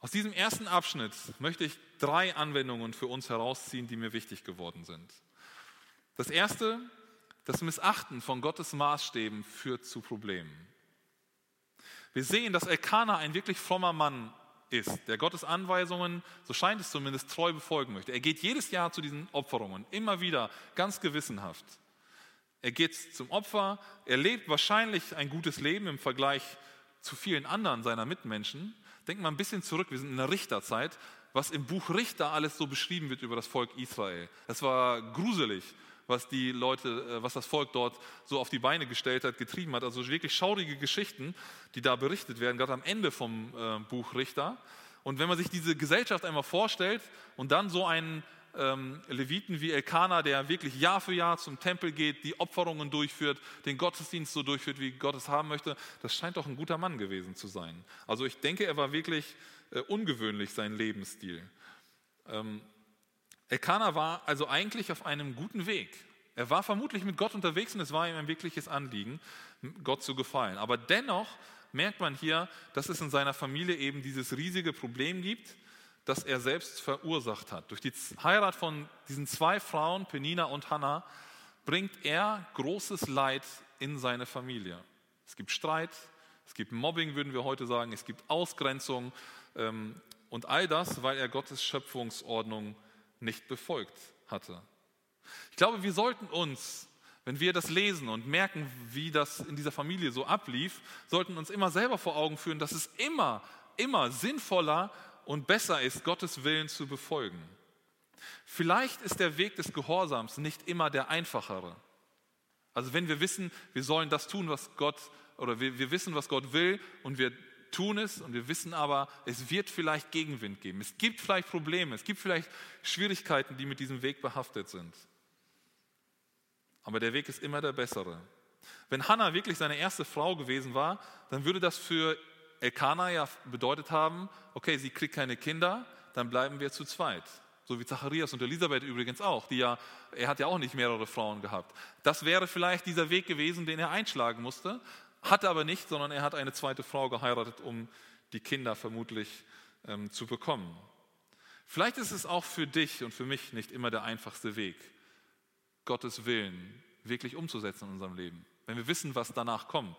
Aus diesem ersten Abschnitt möchte ich drei Anwendungen für uns herausziehen, die mir wichtig geworden sind. Das erste, das Missachten von Gottes Maßstäben führt zu Problemen. Wir sehen, dass Elkanah ein wirklich frommer Mann ist, der Gottes Anweisungen, so scheint es zumindest, treu befolgen möchte. Er geht jedes Jahr zu diesen Opferungen, immer wieder, ganz gewissenhaft. Er geht zum Opfer, er lebt wahrscheinlich ein gutes Leben im Vergleich zu vielen anderen seiner Mitmenschen. Denkt mal ein bisschen zurück, wir sind in der Richterzeit, was im Buch Richter alles so beschrieben wird über das Volk Israel. Es war gruselig was die Leute, äh, was das Volk dort so auf die Beine gestellt hat, getrieben hat. Also wirklich schaurige Geschichten, die da berichtet werden, gerade am Ende vom äh, Buch Richter. Und wenn man sich diese Gesellschaft einmal vorstellt und dann so einen ähm, Leviten wie Elkanah, der wirklich Jahr für Jahr zum Tempel geht, die Opferungen durchführt, den Gottesdienst so durchführt, wie Gott es haben möchte, das scheint doch ein guter Mann gewesen zu sein. Also ich denke, er war wirklich äh, ungewöhnlich, sein Lebensstil. Ähm, Elkanah war also eigentlich auf einem guten Weg. Er war vermutlich mit Gott unterwegs und es war ihm ein wirkliches Anliegen, Gott zu gefallen. Aber dennoch merkt man hier, dass es in seiner Familie eben dieses riesige Problem gibt, das er selbst verursacht hat. Durch die Heirat von diesen zwei Frauen, Penina und Hannah, bringt er großes Leid in seine Familie. Es gibt Streit, es gibt Mobbing, würden wir heute sagen, es gibt Ausgrenzung ähm, und all das, weil er Gottes Schöpfungsordnung nicht befolgt hatte. Ich glaube, wir sollten uns, wenn wir das lesen und merken, wie das in dieser Familie so ablief, sollten uns immer selber vor Augen führen, dass es immer, immer sinnvoller und besser ist, Gottes Willen zu befolgen. Vielleicht ist der Weg des Gehorsams nicht immer der einfachere. Also wenn wir wissen, wir sollen das tun, was Gott, oder wir, wir wissen, was Gott will und wir tun es und wir wissen aber, es wird vielleicht Gegenwind geben. Es gibt vielleicht Probleme, es gibt vielleicht Schwierigkeiten, die mit diesem Weg behaftet sind. Aber der Weg ist immer der bessere. Wenn Hannah wirklich seine erste Frau gewesen war, dann würde das für Elkanah ja bedeutet haben, okay, sie kriegt keine Kinder, dann bleiben wir zu zweit. So wie Zacharias und Elisabeth übrigens auch, die ja, er hat ja auch nicht mehrere Frauen gehabt. Das wäre vielleicht dieser Weg gewesen, den er einschlagen musste. Hat er aber nicht, sondern er hat eine zweite Frau geheiratet, um die Kinder vermutlich ähm, zu bekommen. Vielleicht ist es auch für dich und für mich nicht immer der einfachste Weg, Gottes Willen wirklich umzusetzen in unserem Leben, wenn wir wissen, was danach kommt.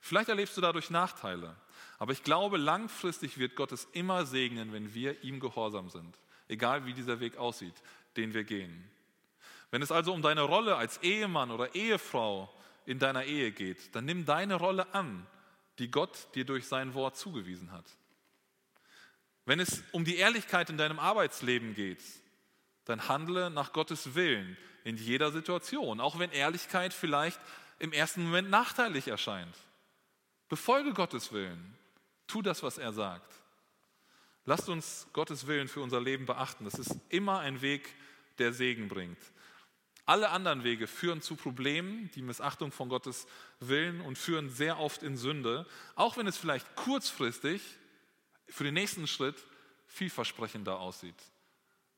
Vielleicht erlebst du dadurch Nachteile, aber ich glaube, langfristig wird Gott es immer segnen, wenn wir ihm gehorsam sind, egal wie dieser Weg aussieht, den wir gehen. Wenn es also um deine Rolle als Ehemann oder Ehefrau in deiner Ehe geht, dann nimm deine Rolle an, die Gott dir durch sein Wort zugewiesen hat. Wenn es um die Ehrlichkeit in deinem Arbeitsleben geht, dann handle nach Gottes Willen in jeder Situation, auch wenn Ehrlichkeit vielleicht im ersten Moment nachteilig erscheint. Befolge Gottes Willen. Tu das, was er sagt. Lasst uns Gottes Willen für unser Leben beachten. Das ist immer ein Weg, der Segen bringt. Alle anderen Wege führen zu Problemen, die Missachtung von Gottes Willen und führen sehr oft in Sünde, auch wenn es vielleicht kurzfristig für den nächsten Schritt vielversprechender aussieht,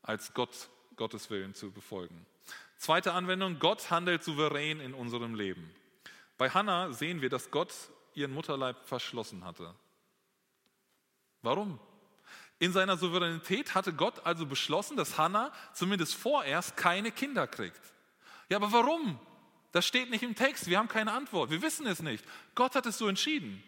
als Gott, Gottes Willen zu befolgen. Zweite Anwendung, Gott handelt souverän in unserem Leben. Bei Hannah sehen wir, dass Gott ihren Mutterleib verschlossen hatte. Warum? In seiner Souveränität hatte Gott also beschlossen, dass Hannah zumindest vorerst keine Kinder kriegt. Ja, aber warum? Das steht nicht im Text. Wir haben keine Antwort. Wir wissen es nicht. Gott hat es so entschieden.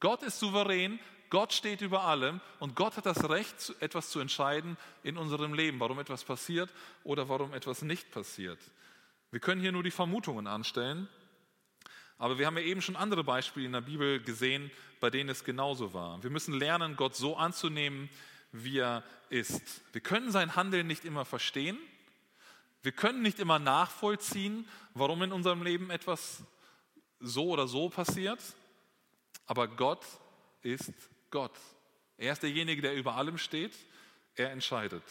Gott ist souverän. Gott steht über allem und Gott hat das Recht, etwas zu entscheiden in unserem Leben, warum etwas passiert oder warum etwas nicht passiert. Wir können hier nur die Vermutungen anstellen, aber wir haben ja eben schon andere Beispiele in der Bibel gesehen, bei denen es genauso war. Wir müssen lernen, Gott so anzunehmen, wie er ist. Wir können sein Handeln nicht immer verstehen, wir können nicht immer nachvollziehen, warum in unserem Leben etwas so oder so passiert, aber Gott ist Gott. Er ist derjenige, der über allem steht, er entscheidet.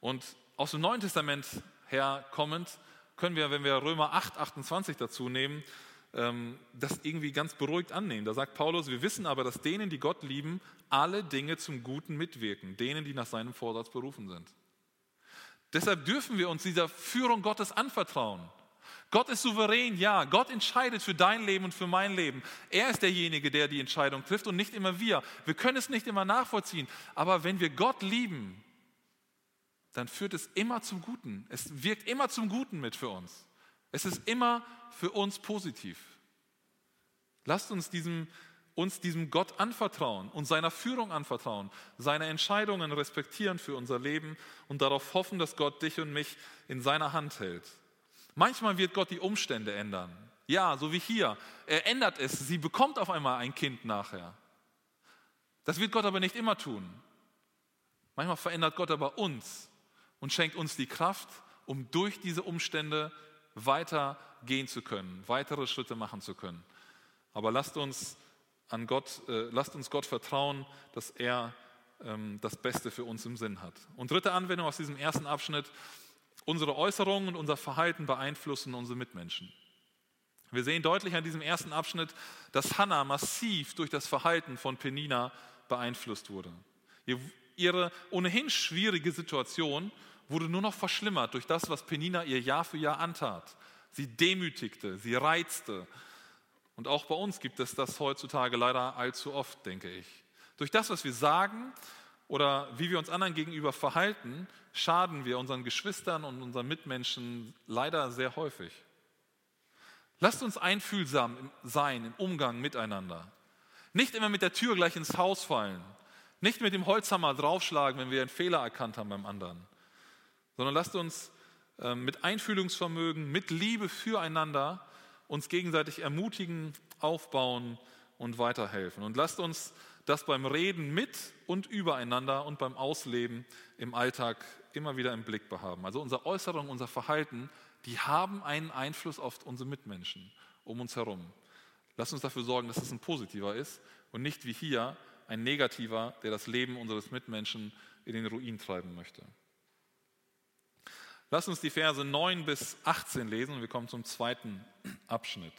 Und aus dem Neuen Testament her kommend können wir, wenn wir Römer 8, 28 dazu nehmen, ähm, das irgendwie ganz beruhigt annehmen. Da sagt Paulus, wir wissen aber, dass denen, die Gott lieben, alle Dinge zum Guten mitwirken, denen, die nach seinem Vorsatz berufen sind. Deshalb dürfen wir uns dieser Führung Gottes anvertrauen. Gott ist souverän, ja. Gott entscheidet für dein Leben und für mein Leben. Er ist derjenige, der die Entscheidung trifft und nicht immer wir. Wir können es nicht immer nachvollziehen. Aber wenn wir Gott lieben, dann führt es immer zum Guten. Es wirkt immer zum Guten mit für uns. Es ist immer für uns positiv. Lasst uns diesem uns diesem Gott anvertrauen und seiner Führung anvertrauen, seine Entscheidungen respektieren für unser Leben und darauf hoffen, dass Gott dich und mich in seiner Hand hält. Manchmal wird Gott die Umstände ändern. Ja, so wie hier. Er ändert es. Sie bekommt auf einmal ein Kind nachher. Das wird Gott aber nicht immer tun. Manchmal verändert Gott aber uns und schenkt uns die Kraft, um durch diese Umstände weiter gehen zu können, weitere Schritte machen zu können. Aber lasst uns an Gott, äh, lasst uns Gott vertrauen, dass er ähm, das Beste für uns im Sinn hat. Und dritte Anwendung aus diesem ersten Abschnitt, unsere Äußerungen und unser Verhalten beeinflussen unsere Mitmenschen. Wir sehen deutlich an diesem ersten Abschnitt, dass Hannah massiv durch das Verhalten von Penina beeinflusst wurde. Ihre ohnehin schwierige Situation wurde nur noch verschlimmert durch das, was Penina ihr Jahr für Jahr antat. Sie demütigte, sie reizte, und auch bei uns gibt es das heutzutage leider allzu oft, denke ich. Durch das, was wir sagen oder wie wir uns anderen gegenüber verhalten, schaden wir unseren Geschwistern und unseren Mitmenschen leider sehr häufig. Lasst uns einfühlsam sein im Umgang miteinander. Nicht immer mit der Tür gleich ins Haus fallen. Nicht mit dem Holzhammer draufschlagen, wenn wir einen Fehler erkannt haben beim anderen. Sondern lasst uns ähm, mit Einfühlungsvermögen, mit Liebe füreinander uns gegenseitig ermutigen, aufbauen und weiterhelfen. Und lasst uns das beim Reden mit und übereinander und beim Ausleben im Alltag immer wieder im Blick behaben. Also unsere Äußerung, unser Verhalten, die haben einen Einfluss auf unsere Mitmenschen um uns herum. Lasst uns dafür sorgen, dass es ein positiver ist und nicht wie hier ein negativer, der das Leben unseres Mitmenschen in den Ruin treiben möchte. Lass uns die Verse 9 bis 18 lesen und wir kommen zum zweiten Abschnitt.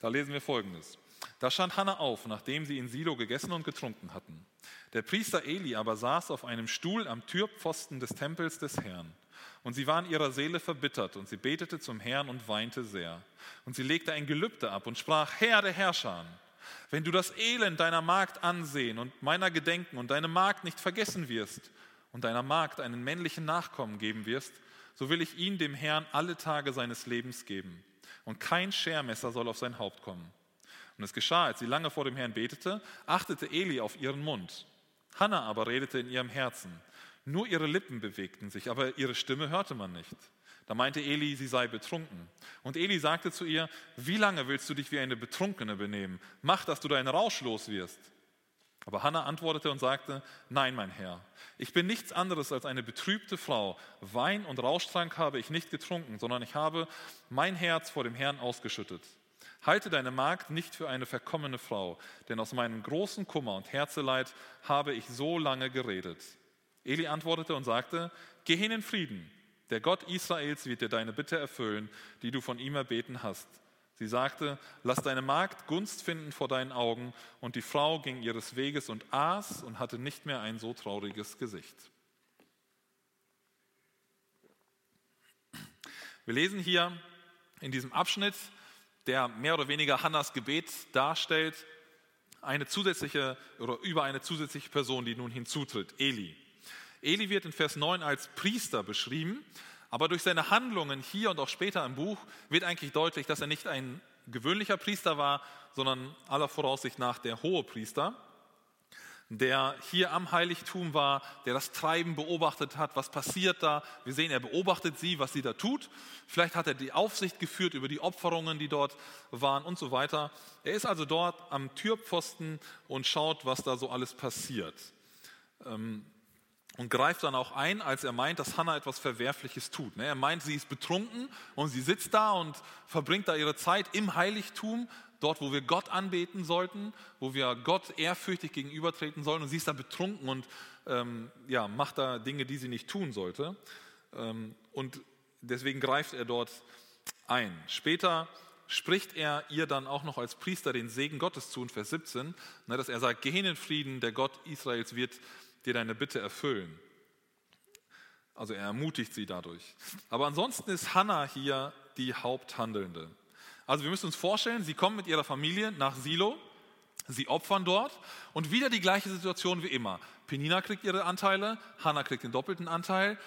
Da lesen wir folgendes. Da stand Hannah auf, nachdem sie in Silo gegessen und getrunken hatten. Der Priester Eli aber saß auf einem Stuhl am Türpfosten des Tempels des Herrn. Und sie war in ihrer Seele verbittert und sie betete zum Herrn und weinte sehr. Und sie legte ein Gelübde ab und sprach, Herr der Herrscher, wenn du das Elend deiner Magd ansehen und meiner gedenken und deine Magd nicht vergessen wirst und deiner Magd einen männlichen Nachkommen geben wirst, so will ich ihn dem Herrn alle Tage seines Lebens geben. Und kein Schermesser soll auf sein Haupt kommen. Und es geschah, als sie lange vor dem Herrn betete, achtete Eli auf ihren Mund. Hannah aber redete in ihrem Herzen. Nur ihre Lippen bewegten sich, aber ihre Stimme hörte man nicht. Da meinte Eli, sie sei betrunken. Und Eli sagte zu ihr, wie lange willst du dich wie eine Betrunkene benehmen? Mach, dass du deinen Rausch los wirst. Aber Hannah antwortete und sagte, nein, mein Herr, ich bin nichts anderes als eine betrübte Frau. Wein und Rauschtrank habe ich nicht getrunken, sondern ich habe mein Herz vor dem Herrn ausgeschüttet. Halte deine Magd nicht für eine verkommene Frau, denn aus meinem großen Kummer und Herzeleid habe ich so lange geredet. Eli antwortete und sagte, Geh hin in Frieden, der Gott Israels wird dir deine Bitte erfüllen, die du von ihm erbeten hast. Sie sagte, lass deine Magd Gunst finden vor deinen Augen. Und die Frau ging ihres Weges und aß und hatte nicht mehr ein so trauriges Gesicht. Wir lesen hier in diesem Abschnitt, der mehr oder weniger Hannas Gebet darstellt, eine zusätzliche oder über eine zusätzliche Person, die nun hinzutritt, Eli. Eli wird in Vers 9 als Priester beschrieben, aber durch seine Handlungen hier und auch später im Buch wird eigentlich deutlich, dass er nicht ein gewöhnlicher Priester war, sondern aller Voraussicht nach der hohe Priester der hier am Heiligtum war, der das Treiben beobachtet hat, was passiert da. Wir sehen, er beobachtet sie, was sie da tut. Vielleicht hat er die Aufsicht geführt über die Opferungen, die dort waren und so weiter. Er ist also dort am Türpfosten und schaut, was da so alles passiert. Ähm, und greift dann auch ein, als er meint, dass Hannah etwas Verwerfliches tut. Ne? Er meint, sie ist betrunken und sie sitzt da und verbringt da ihre Zeit im Heiligtum dort, wo wir Gott anbeten sollten, wo wir Gott ehrfürchtig gegenübertreten sollen. Und sie ist da betrunken und ähm, ja, macht da Dinge, die sie nicht tun sollte. Ähm, und deswegen greift er dort ein. Später spricht er ihr dann auch noch als Priester den Segen Gottes zu in Vers 17, ne, dass er sagt, geh hin in Frieden, der Gott Israels wird dir deine Bitte erfüllen. Also er ermutigt sie dadurch. Aber ansonsten ist Hannah hier die Haupthandelnde. Also wir müssen uns vorstellen, sie kommen mit ihrer Familie nach Silo, sie opfern dort und wieder die gleiche Situation wie immer. Penina kriegt ihre Anteile, Hannah kriegt den doppelten Anteil,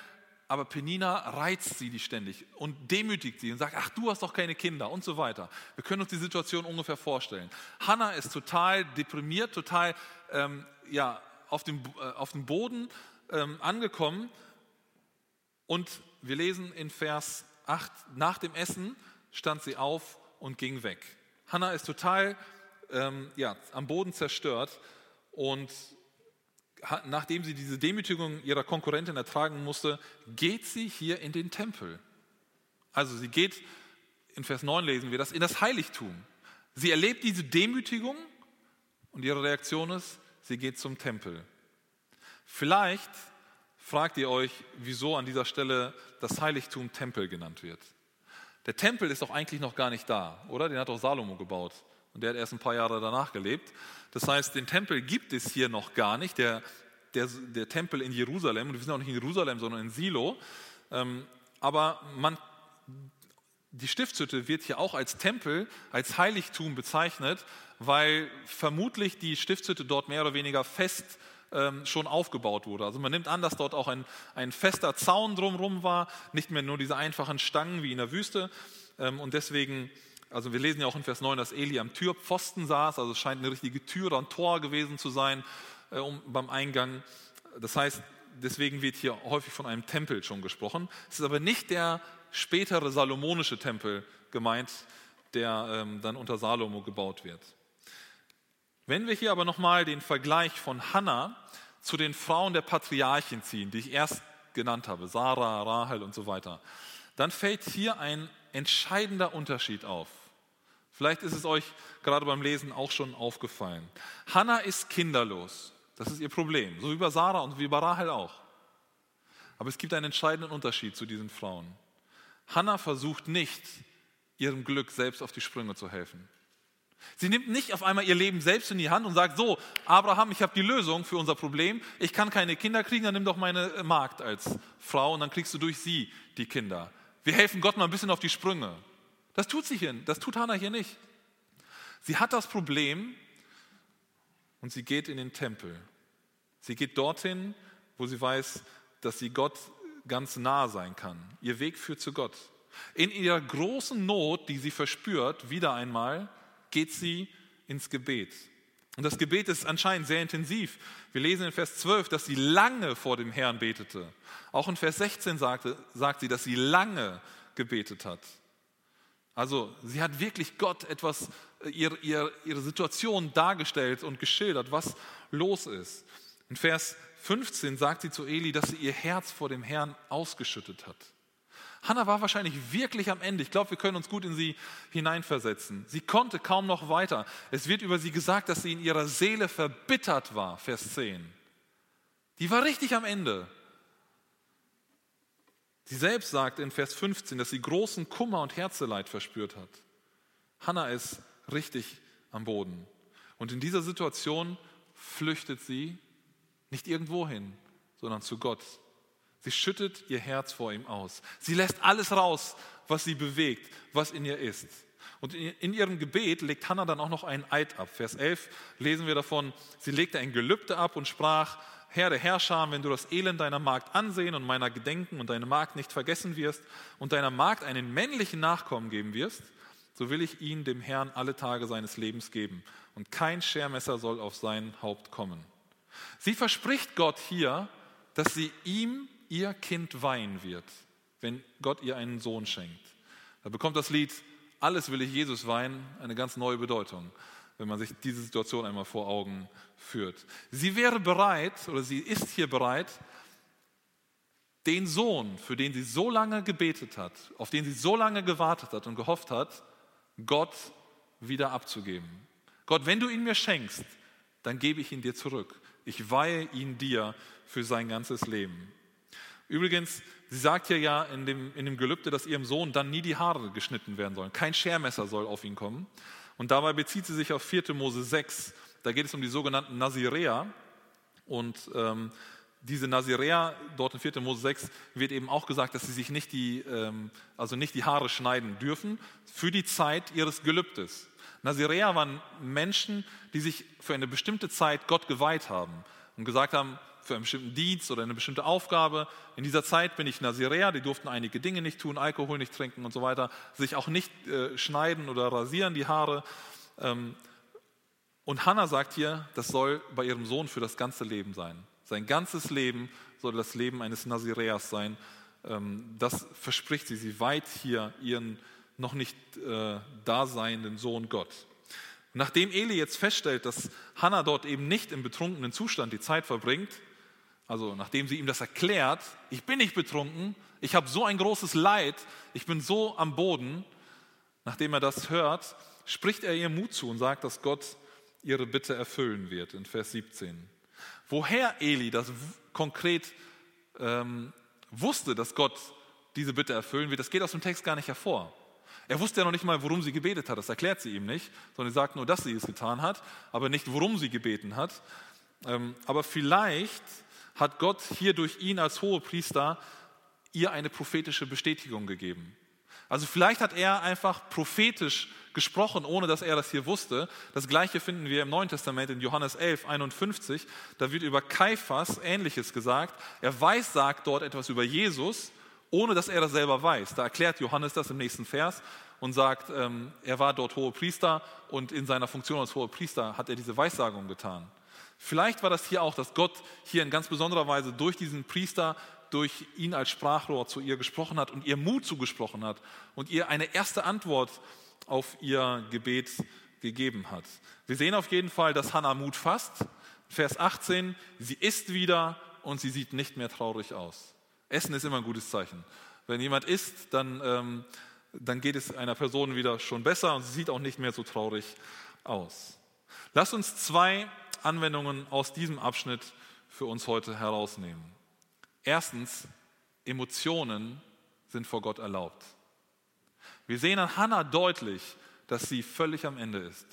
aber Penina reizt sie die ständig und demütigt sie und sagt, ach du hast doch keine Kinder und so weiter. Wir können uns die Situation ungefähr vorstellen. Hannah ist total deprimiert, total ähm, ja, auf, dem, äh, auf dem Boden ähm, angekommen und wir lesen in Vers 8, nach dem Essen stand sie auf und ging weg. Hannah ist total ähm, ja, am Boden zerstört und nachdem sie diese Demütigung ihrer Konkurrentin ertragen musste, geht sie hier in den Tempel. Also sie geht, in Vers 9 lesen wir das, in das Heiligtum. Sie erlebt diese Demütigung und ihre Reaktion ist, sie geht zum Tempel. Vielleicht fragt ihr euch, wieso an dieser Stelle das Heiligtum Tempel genannt wird. Der Tempel ist doch eigentlich noch gar nicht da, oder? Den hat doch Salomo gebaut. Und der hat erst ein paar Jahre danach gelebt. Das heißt, den Tempel gibt es hier noch gar nicht. Der, der, der Tempel in Jerusalem, und wir sind auch nicht in Jerusalem, sondern in Silo. Ähm, aber man, die Stiftshütte wird hier auch als Tempel, als Heiligtum bezeichnet, weil vermutlich die Stiftshütte dort mehr oder weniger fest ähm, schon aufgebaut wurde. Also man nimmt an, dass dort auch ein, ein fester Zaun drumherum war, nicht mehr nur diese einfachen Stangen wie in der Wüste. Ähm, und deswegen, also wir lesen ja auch in Vers 9, dass Eli am Türpfosten saß, also es scheint eine richtige Tür ein Tor gewesen zu sein äh, um, beim Eingang. Das heißt, deswegen wird hier häufig von einem Tempel schon gesprochen. Es ist aber nicht der spätere salomonische Tempel gemeint, der ähm, dann unter Salomo gebaut wird. Wenn wir hier aber nochmal den Vergleich von Hannah zu den Frauen der Patriarchen ziehen, die ich erst genannt habe, Sarah, Rahel und so weiter, dann fällt hier ein entscheidender Unterschied auf. Vielleicht ist es euch gerade beim Lesen auch schon aufgefallen. Hannah ist kinderlos. Das ist ihr Problem. So wie bei Sarah und wie bei Rahel auch. Aber es gibt einen entscheidenden Unterschied zu diesen Frauen. Hannah versucht nicht, ihrem Glück selbst auf die Sprünge zu helfen. Sie nimmt nicht auf einmal ihr Leben selbst in die Hand und sagt, so, Abraham, ich habe die Lösung für unser Problem. Ich kann keine Kinder kriegen, dann nimm doch meine Magd als Frau und dann kriegst du durch sie die Kinder. Wir helfen Gott mal ein bisschen auf die Sprünge. Das tut sie hier, das tut Hannah hier nicht. Sie hat das Problem und sie geht in den Tempel. Sie geht dorthin, wo sie weiß, dass sie Gott ganz nah sein kann. Ihr Weg führt zu Gott. In ihrer großen Not, die sie verspürt, wieder einmal, geht sie ins Gebet. Und das Gebet ist anscheinend sehr intensiv. Wir lesen in Vers 12, dass sie lange vor dem Herrn betete. Auch in Vers 16 sagte, sagt sie, dass sie lange gebetet hat. Also sie hat wirklich Gott etwas, äh, ihre, ihre, ihre Situation dargestellt und geschildert, was los ist. In Vers 15 sagt sie zu Eli, dass sie ihr Herz vor dem Herrn ausgeschüttet hat. Hannah war wahrscheinlich wirklich am Ende. Ich glaube, wir können uns gut in sie hineinversetzen. Sie konnte kaum noch weiter. Es wird über sie gesagt, dass sie in ihrer Seele verbittert war, Vers 10. Die war richtig am Ende. Sie selbst sagt in Vers 15, dass sie großen Kummer und Herzeleid verspürt hat. Hannah ist richtig am Boden. Und in dieser Situation flüchtet sie nicht irgendwo hin, sondern zu Gott. Sie schüttet ihr Herz vor ihm aus. Sie lässt alles raus, was sie bewegt, was in ihr ist. Und in ihrem Gebet legt Hannah dann auch noch einen Eid ab. Vers 11 lesen wir davon, sie legte ein Gelübde ab und sprach, Herr der Herrscher, wenn du das Elend deiner Magd ansehen und meiner gedenken und deine Magd nicht vergessen wirst und deiner Magd einen männlichen Nachkommen geben wirst, so will ich ihn dem Herrn alle Tage seines Lebens geben und kein Schermesser soll auf sein Haupt kommen. Sie verspricht Gott hier, dass sie ihm ihr Kind weihen wird, wenn Gott ihr einen Sohn schenkt. Da bekommt das Lied Alles will ich Jesus weihen eine ganz neue Bedeutung, wenn man sich diese Situation einmal vor Augen führt. Sie wäre bereit oder sie ist hier bereit, den Sohn, für den sie so lange gebetet hat, auf den sie so lange gewartet hat und gehofft hat, Gott wieder abzugeben. Gott, wenn du ihn mir schenkst, dann gebe ich ihn dir zurück. Ich weihe ihn dir für sein ganzes Leben. Übrigens, sie sagt hier ja in dem, in dem Gelübde, dass ihrem Sohn dann nie die Haare geschnitten werden sollen. Kein Schermesser soll auf ihn kommen. Und dabei bezieht sie sich auf 4. Mose 6. Da geht es um die sogenannten Naziräer. Und ähm, diese Naziräer, dort in 4. Mose 6, wird eben auch gesagt, dass sie sich nicht die, ähm, also nicht die Haare schneiden dürfen für die Zeit ihres Gelübdes. Naziräer waren Menschen, die sich für eine bestimmte Zeit Gott geweiht haben und gesagt haben, für einen bestimmten Dienst oder eine bestimmte Aufgabe. In dieser Zeit bin ich Naziräer, die durften einige Dinge nicht tun, Alkohol nicht trinken und so weiter, sich auch nicht äh, schneiden oder rasieren die Haare. Ähm, und Hannah sagt hier, das soll bei ihrem Sohn für das ganze Leben sein. Sein ganzes Leben soll das Leben eines Naziräers sein. Ähm, das verspricht sie. Sie weiht hier ihren noch nicht äh, daseinenden Sohn Gott. Nachdem Eli jetzt feststellt, dass Hannah dort eben nicht im betrunkenen Zustand die Zeit verbringt, also nachdem sie ihm das erklärt, ich bin nicht betrunken, ich habe so ein großes Leid, ich bin so am Boden, nachdem er das hört, spricht er ihr Mut zu und sagt, dass Gott ihre Bitte erfüllen wird in Vers 17. Woher Eli das konkret ähm, wusste, dass Gott diese Bitte erfüllen wird, das geht aus dem Text gar nicht hervor. Er wusste ja noch nicht mal, worum sie gebetet hat, das erklärt sie ihm nicht, sondern sie sagt nur, dass sie es getan hat, aber nicht, worum sie gebeten hat. Ähm, aber vielleicht hat Gott hier durch ihn als Hohepriester ihr eine prophetische Bestätigung gegeben. Also vielleicht hat er einfach prophetisch gesprochen, ohne dass er das hier wusste. Das gleiche finden wir im Neuen Testament in Johannes 11, 51. Da wird über Kaiphas Ähnliches gesagt. Er weiß, sagt dort etwas über Jesus, ohne dass er das selber weiß. Da erklärt Johannes das im nächsten Vers und sagt, ähm, er war dort Hohepriester und in seiner Funktion als Hohepriester hat er diese Weissagung getan. Vielleicht war das hier auch, dass Gott hier in ganz besonderer Weise durch diesen Priester, durch ihn als Sprachrohr zu ihr gesprochen hat und ihr Mut zugesprochen hat und ihr eine erste Antwort auf ihr Gebet gegeben hat. Wir sehen auf jeden Fall, dass Hannah Mut fasst. Vers 18, sie isst wieder und sie sieht nicht mehr traurig aus. Essen ist immer ein gutes Zeichen. Wenn jemand isst, dann, ähm, dann geht es einer Person wieder schon besser und sie sieht auch nicht mehr so traurig aus. Lass uns zwei Anwendungen aus diesem Abschnitt für uns heute herausnehmen. Erstens, Emotionen sind vor Gott erlaubt. Wir sehen an Hannah deutlich, dass sie völlig am Ende ist.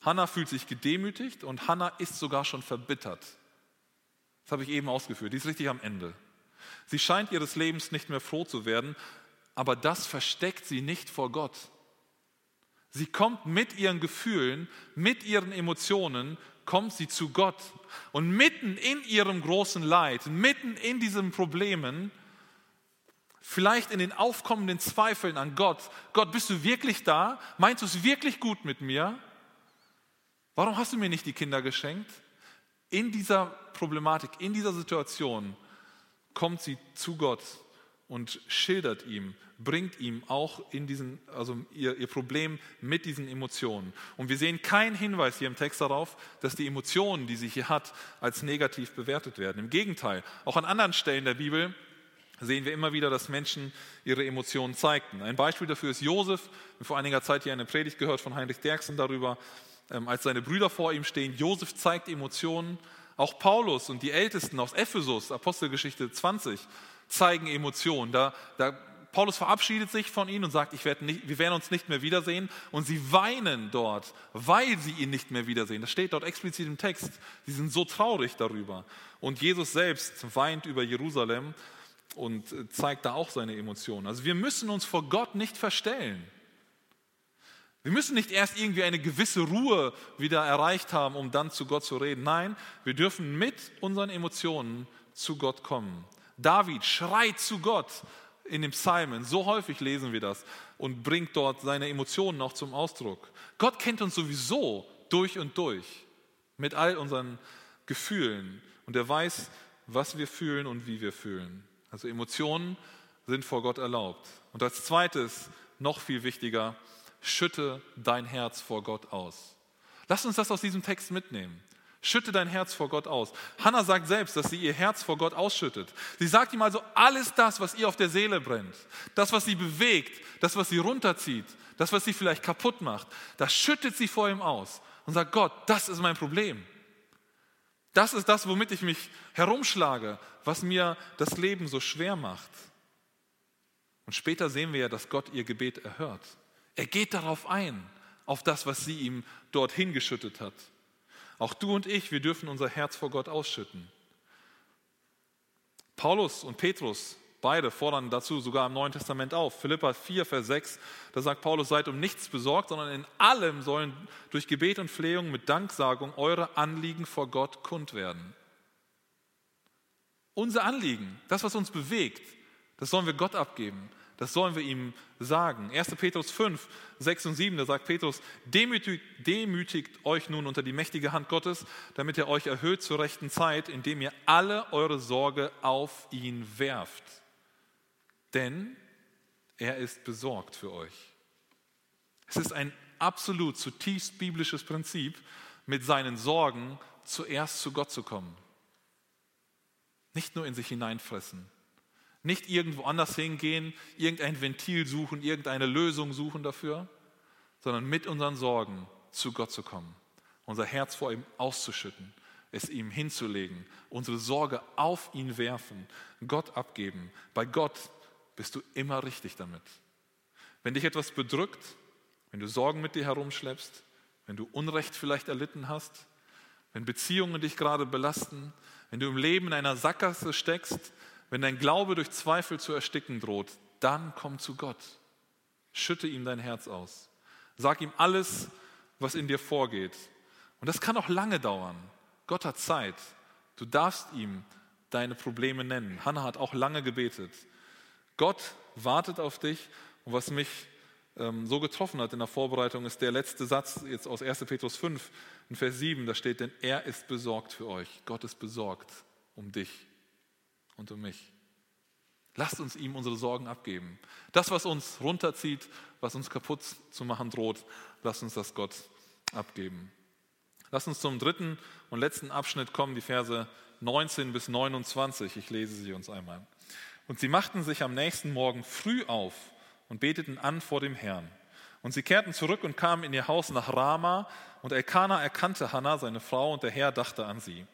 Hannah fühlt sich gedemütigt und Hannah ist sogar schon verbittert. Das habe ich eben ausgeführt. Die ist richtig am Ende. Sie scheint ihres Lebens nicht mehr froh zu werden, aber das versteckt sie nicht vor Gott. Sie kommt mit ihren Gefühlen, mit ihren Emotionen kommt sie zu Gott. Und mitten in ihrem großen Leid, mitten in diesen Problemen, vielleicht in den aufkommenden Zweifeln an Gott, Gott, bist du wirklich da? Meinst du es wirklich gut mit mir? Warum hast du mir nicht die Kinder geschenkt? In dieser Problematik, in dieser Situation kommt sie zu Gott und schildert ihm, bringt ihm auch in diesen, also ihr, ihr Problem mit diesen Emotionen. Und wir sehen keinen Hinweis hier im Text darauf, dass die Emotionen, die sie hier hat, als negativ bewertet werden. Im Gegenteil, auch an anderen Stellen der Bibel sehen wir immer wieder, dass Menschen ihre Emotionen zeigten. Ein Beispiel dafür ist Josef. Wir vor einiger Zeit hier eine Predigt gehört von Heinrich Derksen darüber, ähm, als seine Brüder vor ihm stehen. Josef zeigt Emotionen. Auch Paulus und die Ältesten aus Ephesus, Apostelgeschichte 20, zeigen Emotionen. Da, da Paulus verabschiedet sich von ihnen und sagt, ich werde nicht, wir werden uns nicht mehr wiedersehen. Und sie weinen dort, weil sie ihn nicht mehr wiedersehen. Das steht dort explizit im Text. Sie sind so traurig darüber. Und Jesus selbst weint über Jerusalem und äh, zeigt da auch seine Emotionen. Also wir müssen uns vor Gott nicht verstellen. Wir müssen nicht erst irgendwie eine gewisse Ruhe wieder erreicht haben, um dann zu Gott zu reden. Nein, wir dürfen mit unseren Emotionen zu Gott kommen. David schreit zu Gott in dem Psalmen, so häufig lesen wir das und bringt dort seine Emotionen noch zum Ausdruck. Gott kennt uns sowieso durch und durch mit all unseren Gefühlen und er weiß, was wir fühlen und wie wir fühlen. Also Emotionen sind vor Gott erlaubt. Und als zweites, noch viel wichtiger, schütte dein Herz vor Gott aus. Lass uns das aus diesem Text mitnehmen. Schütte dein Herz vor Gott aus. Hannah sagt selbst, dass sie ihr Herz vor Gott ausschüttet. Sie sagt ihm also alles das, was ihr auf der Seele brennt, das, was sie bewegt, das, was sie runterzieht, das, was sie vielleicht kaputt macht, das schüttet sie vor ihm aus und sagt, Gott, das ist mein Problem. Das ist das, womit ich mich herumschlage, was mir das Leben so schwer macht. Und später sehen wir ja, dass Gott ihr Gebet erhört. Er geht darauf ein, auf das, was sie ihm dorthin geschüttet hat. Auch du und ich, wir dürfen unser Herz vor Gott ausschütten. Paulus und Petrus, beide fordern dazu sogar im Neuen Testament auf. Philippa 4, Vers 6, da sagt Paulus, seid um nichts besorgt, sondern in allem sollen durch Gebet und Flehung mit Danksagung eure Anliegen vor Gott kund werden. Unser Anliegen, das, was uns bewegt, das sollen wir Gott abgeben. Das sollen wir ihm sagen. 1. Petrus 5, 6 und 7, da sagt Petrus, demütigt, demütigt euch nun unter die mächtige Hand Gottes, damit er euch erhöht zur rechten Zeit, indem ihr alle eure Sorge auf ihn werft. Denn er ist besorgt für euch. Es ist ein absolut zutiefst biblisches Prinzip, mit seinen Sorgen zuerst zu Gott zu kommen. Nicht nur in sich hineinfressen, nicht irgendwo anders hingehen, irgendein Ventil suchen, irgendeine Lösung suchen dafür, sondern mit unseren Sorgen zu Gott zu kommen, unser Herz vor ihm auszuschütten, es ihm hinzulegen, unsere Sorge auf ihn werfen, Gott abgeben. Bei Gott bist du immer richtig damit. Wenn dich etwas bedrückt, wenn du Sorgen mit dir herumschleppst, wenn du Unrecht vielleicht erlitten hast, wenn Beziehungen dich gerade belasten, wenn du im Leben in einer Sackgasse steckst, wenn dein Glaube durch Zweifel zu ersticken droht, dann komm zu Gott. Schütte ihm dein Herz aus. Sag ihm alles, was in dir vorgeht. Und das kann auch lange dauern. Gott hat Zeit. Du darfst ihm deine Probleme nennen. Hannah hat auch lange gebetet. Gott wartet auf dich. Und was mich ähm, so getroffen hat in der Vorbereitung, ist der letzte Satz jetzt aus 1. Petrus 5, in Vers 7. Da steht, denn er ist besorgt für euch. Gott ist besorgt um dich und um mich. Lasst uns ihm unsere Sorgen abgeben. Das, was uns runterzieht, was uns kaputt zu machen droht, lasst uns das Gott abgeben. Lasst uns zum dritten und letzten Abschnitt kommen, die Verse 19 bis 29. Ich lese sie uns einmal. Und sie machten sich am nächsten Morgen früh auf und beteten an vor dem Herrn. Und sie kehrten zurück und kamen in ihr Haus nach Rama. Und Elkanah erkannte Hannah, seine Frau, und der Herr dachte an sie.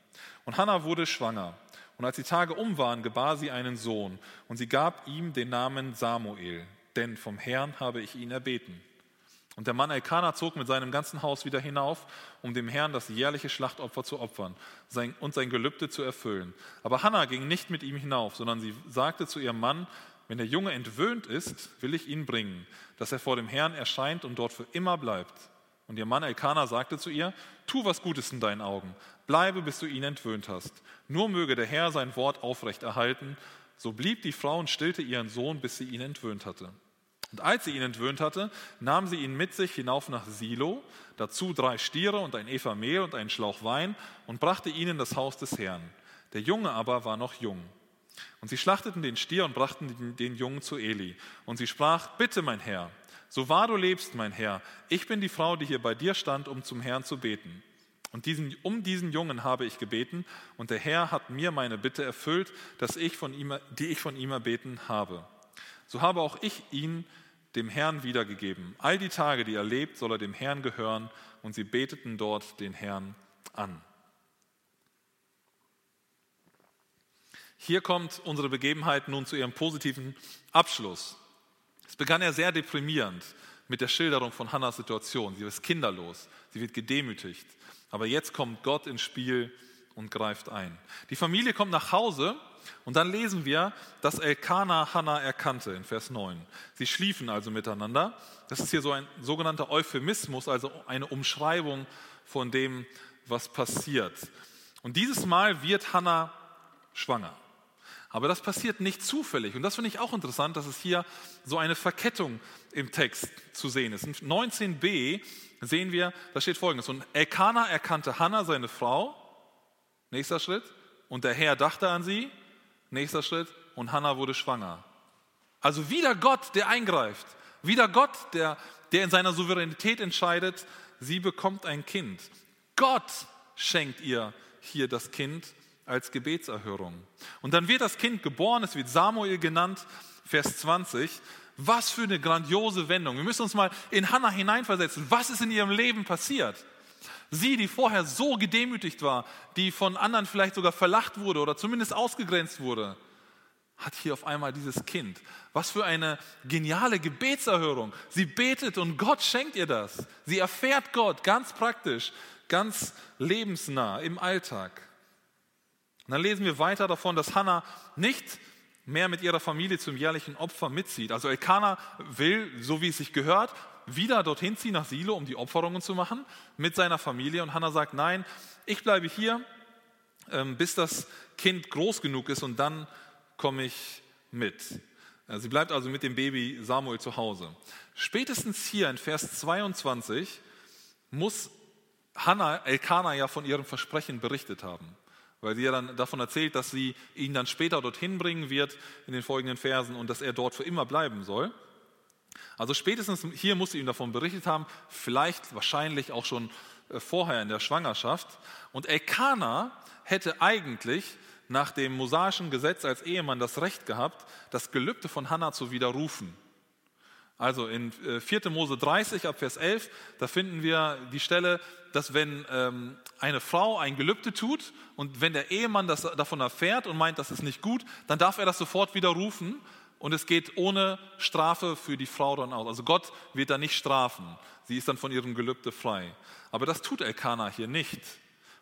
Und Hannah wurde schwanger. Und als die Tage um waren, gebar sie einen Sohn, und sie gab ihm den Namen Samuel, denn vom Herrn habe ich ihn erbeten. Und der Mann Elkanah zog mit seinem ganzen Haus wieder hinauf, um dem Herrn das jährliche Schlachtopfer zu opfern und sein Gelübde zu erfüllen. Aber Hannah ging nicht mit ihm hinauf, sondern sie sagte zu ihrem Mann, wenn der Junge entwöhnt ist, will ich ihn bringen, dass er vor dem Herrn erscheint und dort für immer bleibt. Und ihr Mann Elkanah sagte zu ihr, tu was Gutes in deinen Augen, bleibe, bis du ihn entwöhnt hast. Nur möge der Herr sein Wort aufrecht erhalten. So blieb die Frau und stillte ihren Sohn, bis sie ihn entwöhnt hatte. Und als sie ihn entwöhnt hatte, nahm sie ihn mit sich hinauf nach Silo, dazu drei Stiere und ein Eva Mehl und einen Schlauch Wein und brachte ihn in das Haus des Herrn. Der Junge aber war noch jung. Und sie schlachteten den Stier und brachten den Jungen zu Eli. Und sie sprach, bitte mein Herr, so wahr du lebst, mein Herr, ich bin die Frau, die hier bei dir stand, um zum Herrn zu beten. Und diesen, um diesen Jungen habe ich gebeten, und der Herr hat mir meine Bitte erfüllt, dass ich von ihm, die ich von ihm erbeten habe. So habe auch ich ihn dem Herrn wiedergegeben. All die Tage, die er lebt, soll er dem Herrn gehören. Und sie beteten dort den Herrn an. Hier kommt unsere Begebenheit nun zu ihrem positiven Abschluss. Es begann ja sehr deprimierend mit der Schilderung von Hannas Situation. Sie ist kinderlos, sie wird gedemütigt. Aber jetzt kommt Gott ins Spiel und greift ein. Die Familie kommt nach Hause und dann lesen wir, dass Elkanah Hannah erkannte in Vers 9. Sie schliefen also miteinander. Das ist hier so ein sogenannter Euphemismus, also eine Umschreibung von dem, was passiert. Und dieses Mal wird Hannah schwanger. Aber das passiert nicht zufällig. Und das finde ich auch interessant, dass es hier so eine Verkettung im Text zu sehen ist. In 19b sehen wir, da steht folgendes. Und Elkanah erkannte Hannah, seine Frau. Nächster Schritt. Und der Herr dachte an sie. Nächster Schritt. Und Hannah wurde schwanger. Also wieder Gott, der eingreift. Wieder Gott, der, der in seiner Souveränität entscheidet, sie bekommt ein Kind. Gott schenkt ihr hier das Kind als Gebetserhörung. Und dann wird das Kind geboren, es wird Samuel genannt, Vers 20. Was für eine grandiose Wendung. Wir müssen uns mal in Hannah hineinversetzen. Was ist in ihrem Leben passiert? Sie, die vorher so gedemütigt war, die von anderen vielleicht sogar verlacht wurde oder zumindest ausgegrenzt wurde, hat hier auf einmal dieses Kind. Was für eine geniale Gebetserhörung. Sie betet und Gott schenkt ihr das. Sie erfährt Gott ganz praktisch, ganz lebensnah im Alltag. Und dann lesen wir weiter davon, dass Hannah nicht mehr mit ihrer Familie zum jährlichen Opfer mitzieht. Also Elkanah will, so wie es sich gehört, wieder dorthin ziehen nach Silo, um die Opferungen zu machen mit seiner Familie. Und Hannah sagt, nein, ich bleibe hier, ähm, bis das Kind groß genug ist und dann komme ich mit. Sie bleibt also mit dem Baby Samuel zu Hause. Spätestens hier in Vers 22 muss Hannah Elkanah ja von ihrem Versprechen berichtet haben weil sie ja dann davon erzählt, dass sie ihn dann später dorthin bringen wird in den folgenden Versen und dass er dort für immer bleiben soll. Also spätestens hier muss sie ihm davon berichtet haben, vielleicht wahrscheinlich auch schon äh, vorher in der Schwangerschaft. Und Elkanah hätte eigentlich nach dem mosaischen Gesetz als Ehemann das Recht gehabt, das Gelübde von Hannah zu widerrufen. Also in 4. Äh, Mose 30 ab Vers 11, da finden wir die Stelle, dass wenn ähm, eine Frau ein Gelübde tut und wenn der Ehemann das, davon erfährt und meint, das ist nicht gut, dann darf er das sofort widerrufen und es geht ohne Strafe für die Frau dann aus. Also Gott wird da nicht strafen. Sie ist dann von ihrem Gelübde frei. Aber das tut Elkanah hier nicht.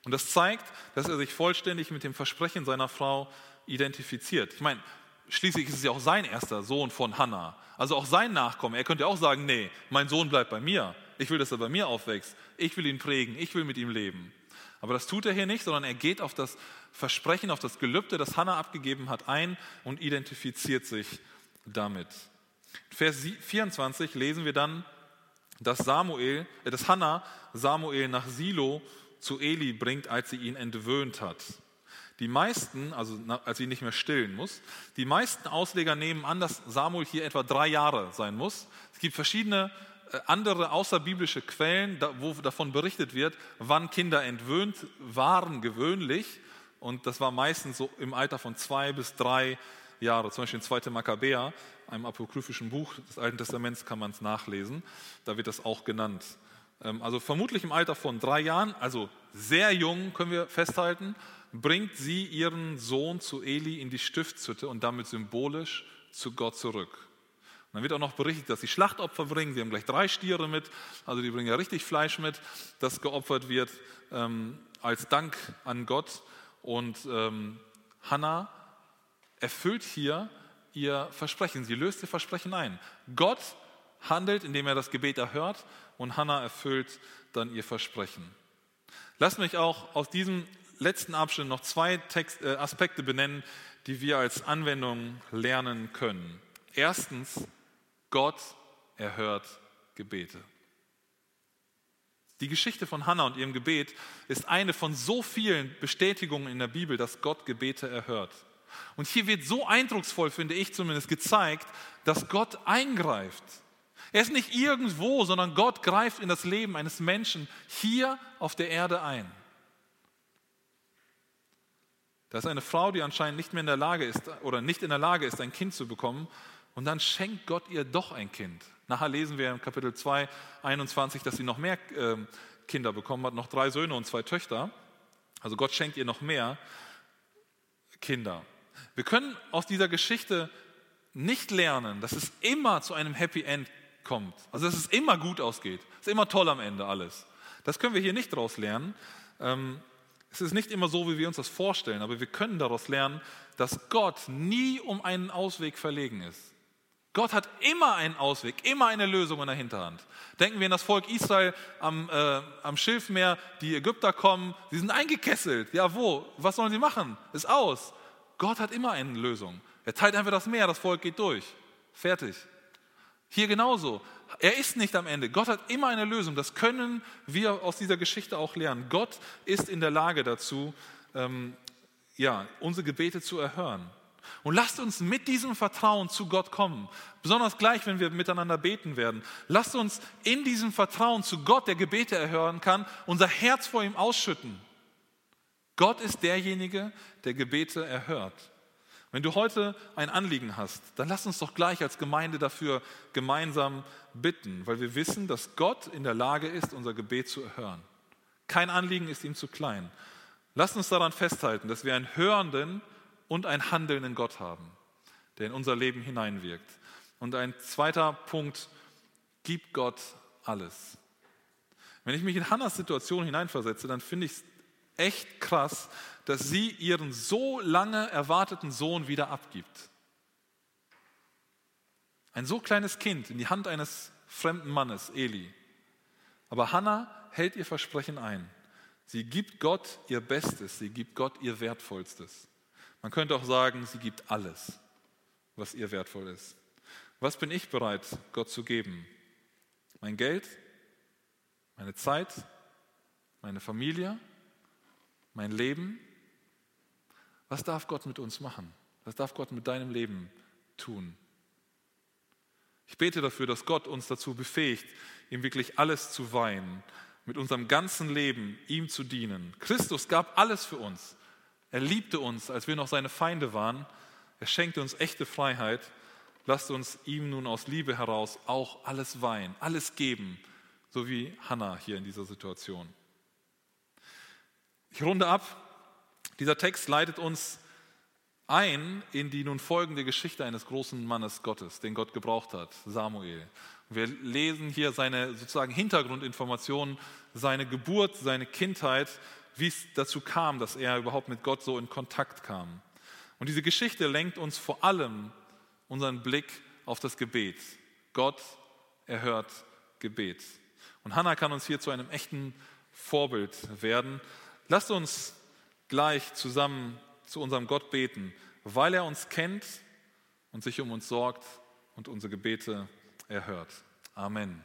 Und das zeigt, dass er sich vollständig mit dem Versprechen seiner Frau identifiziert. Ich meine, schließlich ist es ja auch sein erster Sohn von Hannah. Also auch sein Nachkommen. Er könnte auch sagen, nee, mein Sohn bleibt bei mir. Ich will, dass er bei mir aufwächst. Ich will ihn prägen. Ich will mit ihm leben. Aber das tut er hier nicht, sondern er geht auf das Versprechen, auf das Gelübde, das Hannah abgegeben hat, ein und identifiziert sich damit. Vers 24 lesen wir dann, dass Samuel, äh, dass Hannah Samuel nach Silo zu Eli bringt, als sie ihn entwöhnt hat. Die meisten, also als sie nicht mehr stillen muss, die meisten Ausleger nehmen an, dass Samuel hier etwa drei Jahre sein muss. Es gibt verschiedene äh, andere außerbiblische Quellen, wo davon berichtet wird, wann Kinder entwöhnt waren gewöhnlich. Und das war meistens so im Alter von zwei bis drei Jahre. Zum Beispiel in 2. Makkabäer, einem apokryphischen Buch des Alten Testaments, kann man es nachlesen. Da wird das auch genannt. Ähm, also vermutlich im Alter von drei Jahren, also sehr jung können wir festhalten, bringt sie ihren Sohn zu Eli in die Stiftshütte und damit symbolisch zu Gott zurück. Und dann wird auch noch berichtet, dass sie Schlachtopfer bringen. Sie haben gleich drei Stiere mit, also die bringen ja richtig Fleisch mit, das geopfert wird ähm, als Dank an Gott. Und ähm, Hannah erfüllt hier ihr Versprechen. Sie löst ihr Versprechen ein. Gott handelt, indem er das Gebet erhört und Hannah erfüllt dann ihr Versprechen. Lass mich auch aus diesem letzten Abschnitt noch zwei Text, äh, Aspekte benennen, die wir als Anwendung lernen können. Erstens, Gott erhört Gebete. Die Geschichte von Hannah und ihrem Gebet ist eine von so vielen Bestätigungen in der Bibel, dass Gott Gebete erhört. Und hier wird so eindrucksvoll, finde ich zumindest, gezeigt, dass Gott eingreift. Er ist nicht irgendwo, sondern Gott greift in das Leben eines Menschen hier auf der Erde ein. Da ist eine Frau, die anscheinend nicht mehr in der Lage ist oder nicht in der Lage ist, ein Kind zu bekommen. Und dann schenkt Gott ihr doch ein Kind. Nachher lesen wir im Kapitel 2, 21, dass sie noch mehr äh, Kinder bekommen hat, noch drei Söhne und zwei Töchter. Also Gott schenkt ihr noch mehr Kinder. Wir können aus dieser Geschichte nicht lernen, dass es immer zu einem Happy End kommt. Also dass es immer gut ausgeht. Es ist immer toll am Ende alles. Das können wir hier nicht daraus lernen. Ähm, es ist nicht immer so, wie wir uns das vorstellen, aber wir können daraus lernen, dass Gott nie um einen Ausweg verlegen ist. Gott hat immer einen Ausweg, immer eine Lösung in der Hinterhand. Denken wir an das Volk Israel am, äh, am Schilfmeer, die Ägypter kommen, sie sind eingekesselt. Ja, wo? Was sollen sie machen? Ist aus. Gott hat immer eine Lösung. Er teilt einfach das Meer, das Volk geht durch. Fertig. Hier genauso. Er ist nicht am Ende. Gott hat immer eine Lösung. Das können wir aus dieser Geschichte auch lernen. Gott ist in der Lage dazu, ähm, ja, unsere Gebete zu erhören. Und lasst uns mit diesem Vertrauen zu Gott kommen, besonders gleich, wenn wir miteinander beten werden. Lasst uns in diesem Vertrauen zu Gott, der Gebete erhören kann, unser Herz vor ihm ausschütten. Gott ist derjenige, der Gebete erhört. Wenn du heute ein Anliegen hast, dann lass uns doch gleich als Gemeinde dafür gemeinsam bitten, weil wir wissen, dass Gott in der Lage ist, unser Gebet zu erhören. Kein Anliegen ist ihm zu klein. Lass uns daran festhalten, dass wir einen hörenden und einen handelnden Gott haben, der in unser Leben hineinwirkt. Und ein zweiter Punkt, gib Gott alles. Wenn ich mich in Hannas Situation hineinversetze, dann finde ich es echt krass, dass sie ihren so lange erwarteten Sohn wieder abgibt. Ein so kleines Kind in die Hand eines fremden Mannes, Eli. Aber Hannah hält ihr Versprechen ein. Sie gibt Gott ihr Bestes, sie gibt Gott ihr Wertvollstes. Man könnte auch sagen, sie gibt alles, was ihr wertvoll ist. Was bin ich bereit, Gott zu geben? Mein Geld, meine Zeit, meine Familie, mein Leben? Was darf Gott mit uns machen? Was darf Gott mit deinem Leben tun? Ich bete dafür, dass Gott uns dazu befähigt, ihm wirklich alles zu weihen, mit unserem ganzen Leben ihm zu dienen. Christus gab alles für uns. Er liebte uns, als wir noch seine Feinde waren. Er schenkte uns echte Freiheit. Lasst uns ihm nun aus Liebe heraus auch alles weihen, alles geben, so wie Hannah hier in dieser Situation. Ich runde ab. Dieser Text leitet uns ein in die nun folgende Geschichte eines großen Mannes Gottes, den Gott gebraucht hat, Samuel. Wir lesen hier seine sozusagen Hintergrundinformationen, seine Geburt, seine Kindheit, wie es dazu kam, dass er überhaupt mit Gott so in Kontakt kam. Und diese Geschichte lenkt uns vor allem unseren Blick auf das Gebet. Gott erhört Gebet. Und Hannah kann uns hier zu einem echten Vorbild werden. Lasst uns gleich zusammen zu unserem Gott beten, weil er uns kennt und sich um uns sorgt und unsere Gebete erhört. Amen.